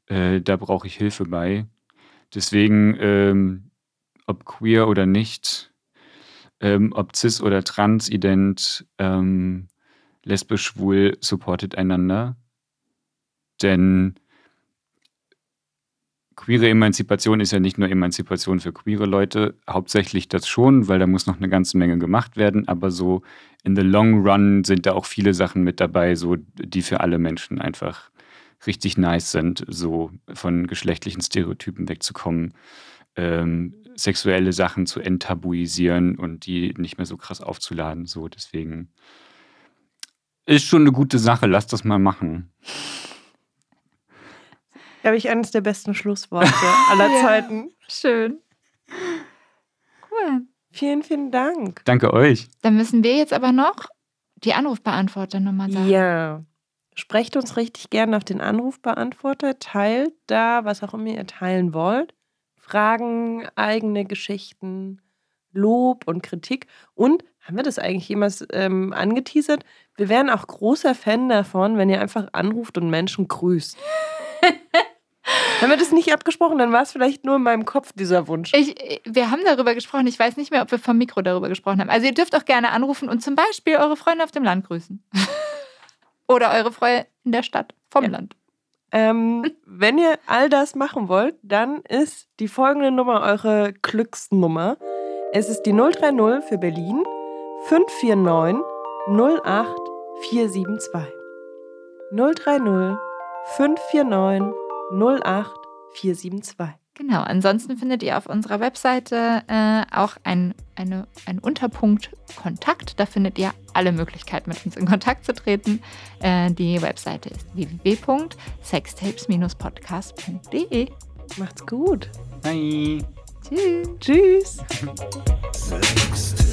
Äh, da brauche ich Hilfe bei. Deswegen, ähm, ob queer oder nicht, ähm, ob cis oder transident, lesbisch, schwul, supportet einander. Denn queere Emanzipation ist ja nicht nur Emanzipation für queere Leute, hauptsächlich das schon, weil da muss noch eine ganze Menge gemacht werden, aber so in the long run sind da auch viele Sachen mit dabei, so die für alle Menschen einfach richtig nice sind, so von geschlechtlichen Stereotypen wegzukommen, ähm, sexuelle Sachen zu enttabuisieren und die nicht mehr so krass aufzuladen. So, deswegen ist schon eine gute Sache, lass das mal machen. Glaube ich, eines der besten Schlussworte aller Ja. Zeiten. Schön. Cool. Vielen, vielen Dank. Danke euch. Dann müssen wir jetzt aber noch die Anrufbeantworter-Nummer sagen. Ja. Sprecht uns richtig gerne auf den Anrufbeantworter. Teilt da, was auch immer ihr teilen wollt. Fragen, eigene Geschichten, Lob und Kritik. Und haben wir das eigentlich jemals ähm, angeteasert? Wir wären auch großer Fan davon, wenn ihr einfach anruft und Menschen grüßt. haben wir das nicht abgesprochen? Dann war es vielleicht nur in meinem Kopf dieser Wunsch. Ich, wir haben darüber gesprochen. Ich weiß nicht mehr, ob wir vom Mikro darüber gesprochen haben. Also ihr dürft auch gerne anrufen und zum Beispiel eure Freunde auf dem Land grüßen. Oder eure Freunde in der Stadt vom Ja. Land. Ähm, wenn ihr all das machen wollt, dann ist die folgende Nummer eure Glücksnummer. Es ist die 030 für Berlin 549 08 472. 030 549 08 472. Genau, ansonsten findet ihr auf unserer Webseite äh, auch ein, eine, einen Unterpunkt Kontakt. Da findet ihr alle Möglichkeiten, mit uns in Kontakt zu treten. Äh, die Webseite ist www.sextapes-podcast.de. Macht's gut. Bye. Tschüss. Tschüss.